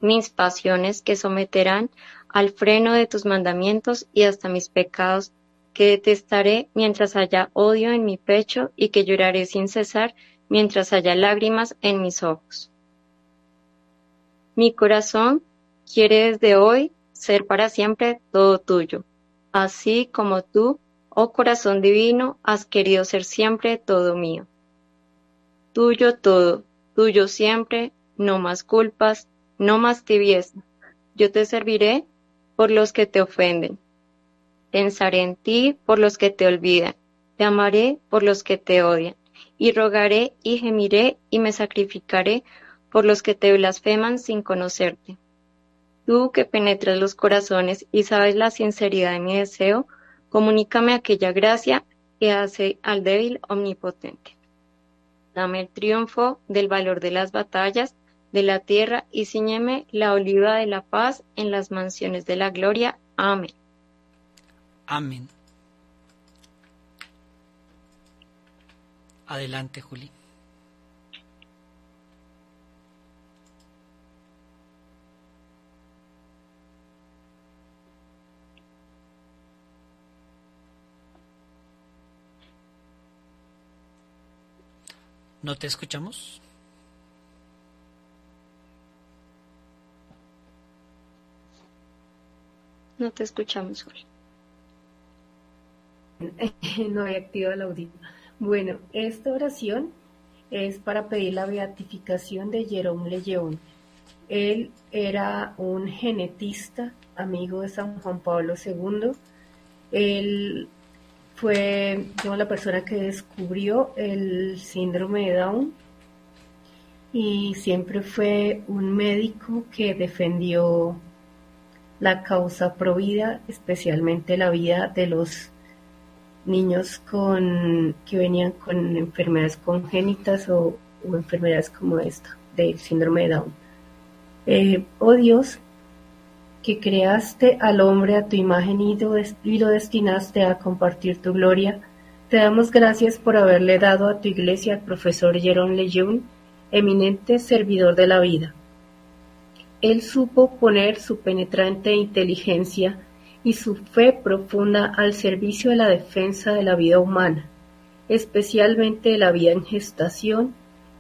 Speaker 3: mis pasiones que someterán al freno de tus mandamientos y hasta mis pecados que detestaré mientras haya odio en mi pecho y que lloraré sin cesar mientras haya lágrimas en mis ojos. Mi corazón Quiere desde hoy ser para siempre todo tuyo, así como tú, oh corazón divino, has querido ser siempre todo mío. Tuyo todo, tuyo siempre, no más culpas, no más tibieza. Yo te serviré por los que te ofenden. Pensaré en ti por los que te olvidan. Te amaré por los que te odian. Y rogaré y gemiré y me sacrificaré por los que te blasfeman sin conocerte. Tú que penetras los corazones y sabes la sinceridad de mi deseo, comunícame aquella gracia que hace al débil omnipotente. Dame el triunfo del valor de las batallas de la tierra y ciñeme la oliva de la paz en las mansiones de la gloria. Amén.
Speaker 1: Amén. Adelante, Juli. ¿No te escuchamos?
Speaker 4: No te escuchamos, Jorge. [laughs] No he activado el audio. Bueno, esta oración es para pedir la beatificación de Jerón León. Él era un genetista, amigo de San Juan Pablo II. Él fue la persona que descubrió el síndrome de Down y siempre fue un médico que defendió la causa provida, especialmente la vida de los niños con, que venían con enfermedades congénitas o, enfermedades como esta, del síndrome de Down. Eh, oh Dios, que creaste al hombre a tu imagen y lo destinaste a compartir tu gloria, te damos gracias por haberle dado a tu iglesia al profesor Jerón Lejeune, eminente servidor de la vida. Él supo poner su penetrante inteligencia y su fe profunda al servicio de la defensa de la vida humana, especialmente de la vida en gestación,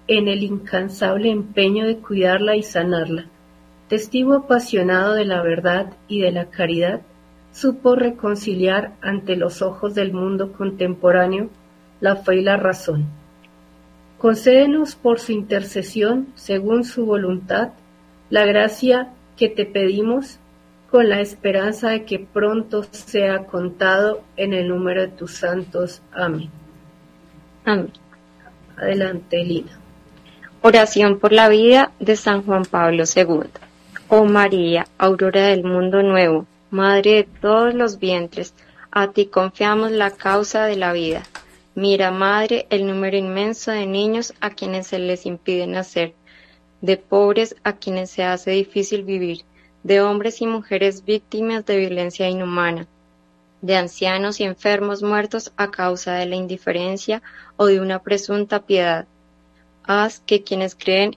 Speaker 4: en el incansable empeño de cuidarla y sanarla Testigo apasionado de la verdad y de la caridad, supo reconciliar ante los ojos del mundo contemporáneo la fe y la razón. Concédenos por su intercesión, según su voluntad, la gracia que te pedimos con la esperanza de que pronto sea contado en el número de tus santos. Amén.
Speaker 1: Amén. Adelante, Lina.
Speaker 5: Oración por la vida de San Juan Pablo II. Oh María, aurora del mundo nuevo, Madre de todos los vientres, a ti confiamos la causa de la vida. Mira, Madre, el número inmenso de niños a quienes se les impide nacer, de pobres a quienes se hace difícil vivir, de hombres y mujeres víctimas de violencia inhumana, de ancianos y enfermos muertos a causa de la indiferencia o de una presunta piedad. Haz que quienes creen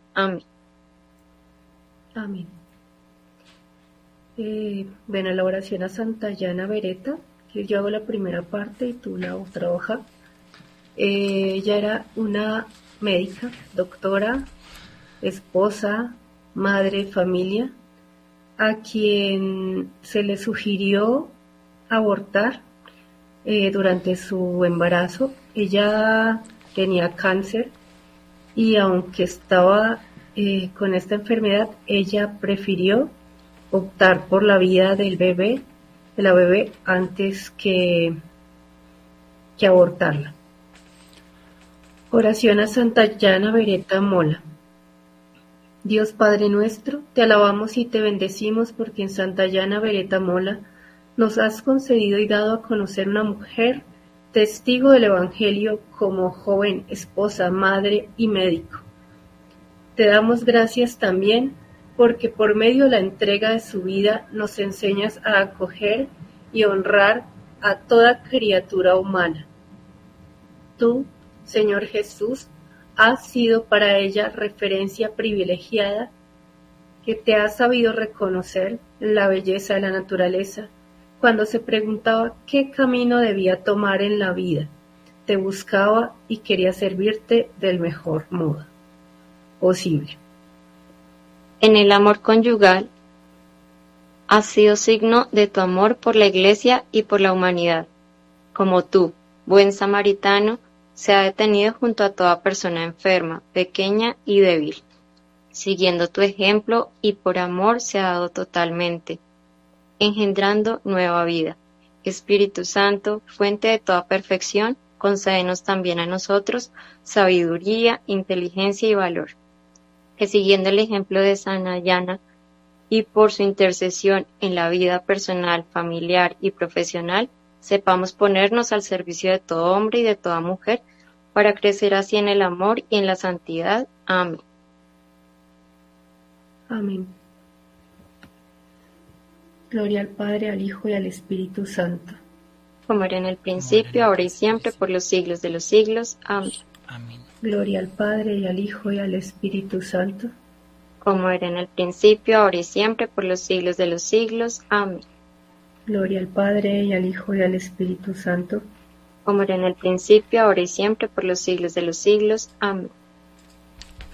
Speaker 5: Amén.
Speaker 4: Amén. Eh, ven a la oración a Santa Yana Beretta, que yo hago la primera parte y tú la otra hoja. Eh, ella era una médica, doctora, esposa, madre, familia, a quien se le sugirió abortar eh, durante su embarazo. Ella tenía cáncer y aunque estaba eh, con esta enfermedad, ella prefirió optar por la vida del bebé, de la bebé, antes que, que abortarla. Oración a Santa Llana Bereta Mola. Dios Padre nuestro, te alabamos y te bendecimos porque en Santa Llana Bereta Mola nos has concedido y dado a conocer una mujer Testigo del Evangelio como joven, esposa, madre y médico. Te damos gracias también porque por medio de la entrega de su vida nos enseñas a acoger y honrar a toda criatura humana. Tú, Señor Jesús, has sido para ella referencia privilegiada que te has sabido reconocer la belleza de la naturaleza, cuando se preguntaba qué camino debía tomar en la vida, te buscaba y quería servirte del mejor modo posible.
Speaker 5: En el amor conyugal, has sido signo de tu amor por la Iglesia y por la humanidad, como tú, buen samaritano, se ha detenido junto a toda persona enferma, pequeña y débil. Siguiendo tu ejemplo y por amor se ha dado totalmente engendrando nueva vida. Espíritu Santo, fuente de toda perfección, concédenos también a nosotros sabiduría, inteligencia y valor. Que siguiendo el ejemplo de Sanayana y por su intercesión en la vida personal, familiar y profesional, sepamos ponernos al servicio de todo hombre y de toda mujer para crecer así en el amor y en la santidad. Amén.
Speaker 4: Amén. Gloria al Padre, al Hijo y al Espíritu Santo.
Speaker 5: Como era en el principio, ahora y siempre, por los siglos de los siglos. Amén.
Speaker 4: Gloria al Padre, y al Hijo y al Espíritu Santo.
Speaker 5: Como era en el principio, ahora y siempre, por los siglos de los siglos. Amén.
Speaker 4: Gloria al Padre, y al Hijo y al Espíritu Santo.
Speaker 5: Como era en el principio, ahora y siempre, por los siglos de los siglos. Amén.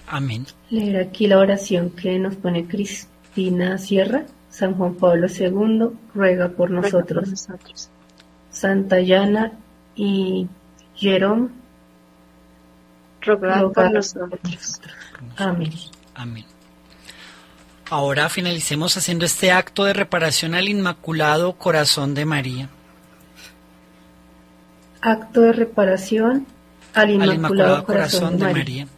Speaker 1: Amén.
Speaker 4: Leer aquí la oración que nos pone Cristina Sierra. San Juan Pablo II, ruega por nosotros. Santa Yana y Jerón, rogad por nosotros. Amén. Amén.
Speaker 1: Ahora finalicemos haciendo este acto de reparación al Inmaculado Corazón de María.
Speaker 4: Acto de reparación al Inmaculado, Corazón, de, María.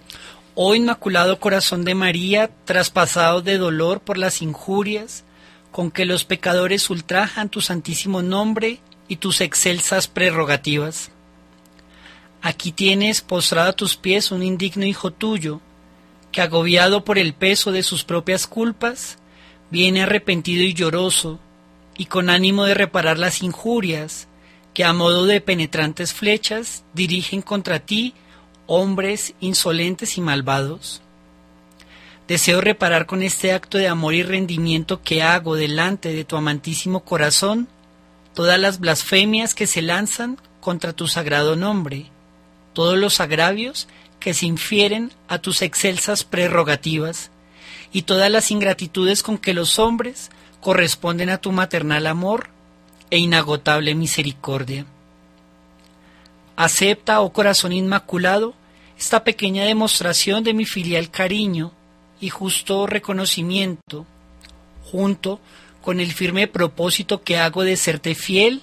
Speaker 1: Oh Inmaculado Corazón de María, traspasado de dolor por las injurias, con que los pecadores ultrajan tu santísimo nombre y tus excelsas prerrogativas. Aquí tienes postrado a tus pies un indigno hijo tuyo, que agobiado por el peso de sus propias culpas, viene arrepentido y lloroso, y con ánimo de reparar las injurias que a modo de penetrantes flechas dirigen contra ti hombres insolentes y malvados. Deseo reparar con este acto de amor y rendimiento que hago delante de tu amantísimo corazón todas las blasfemias que se lanzan contra tu sagrado nombre, todos los agravios que se infieren a tus excelsas prerrogativas y todas las ingratitudes con que los hombres corresponden a tu maternal amor e inagotable misericordia. Acepta, oh corazón inmaculado, esta pequeña demostración de mi filial cariño y justo reconocimiento, junto con el firme propósito que hago de serte fiel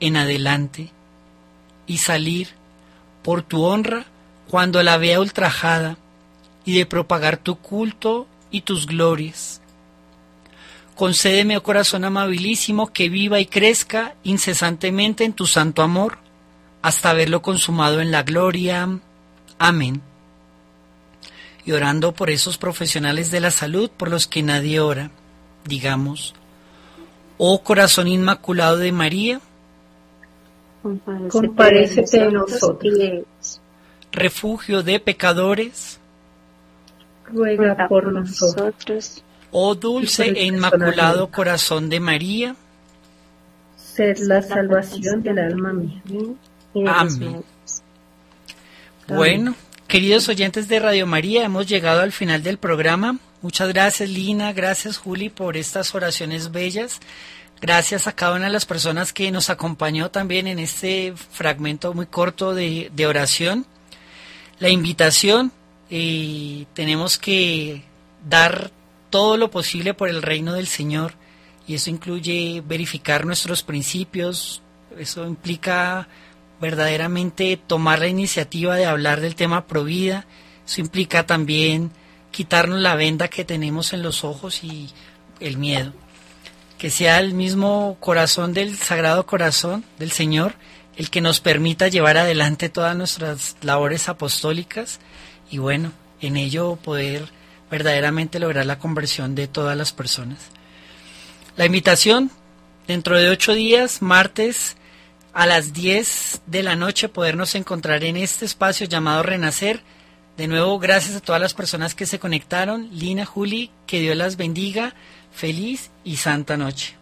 Speaker 1: en adelante y salir por tu honra cuando la vea ultrajada y de propagar tu culto y tus glorias. Concédeme, oh corazón amabilísimo, que viva y crezca incesantemente en tu santo amor, hasta verlo consumado en la gloria. Amén y orando por esos profesionales de la salud por los que nadie ora, digamos, oh corazón inmaculado de María,
Speaker 4: ...compárese de nosotros.
Speaker 1: Refugio de pecadores,
Speaker 4: ruega por nosotros.
Speaker 1: Oh dulce e inmaculado corazón de María,
Speaker 4: ...ser la salvación del alma mía.
Speaker 1: Amén. Bueno, Queridos oyentes de Radio María, hemos llegado al final del programa. Muchas gracias Lina, gracias Juli por estas oraciones bellas. Gracias a cada una de las personas que nos acompañó también en este fragmento muy corto de, oración. La invitación, eh, tenemos que dar todo lo posible por el reino del Señor y eso incluye verificar nuestros principios, eso implica verdaderamente tomar la iniciativa de hablar del tema vida Eso implica también quitarnos la venda que tenemos en los ojos y el miedo. Que sea el mismo corazón del Sagrado Corazón del Señor el que nos permita llevar adelante todas nuestras labores apostólicas y bueno, en ello poder verdaderamente lograr la conversión de todas las personas. La invitación, dentro de ocho días, martes a las 10 de la noche podernos encontrar en este espacio llamado Renacer. De nuevo, gracias a todas las personas que se conectaron. Lina, Juli, que Dios las bendiga. Feliz y santa noche.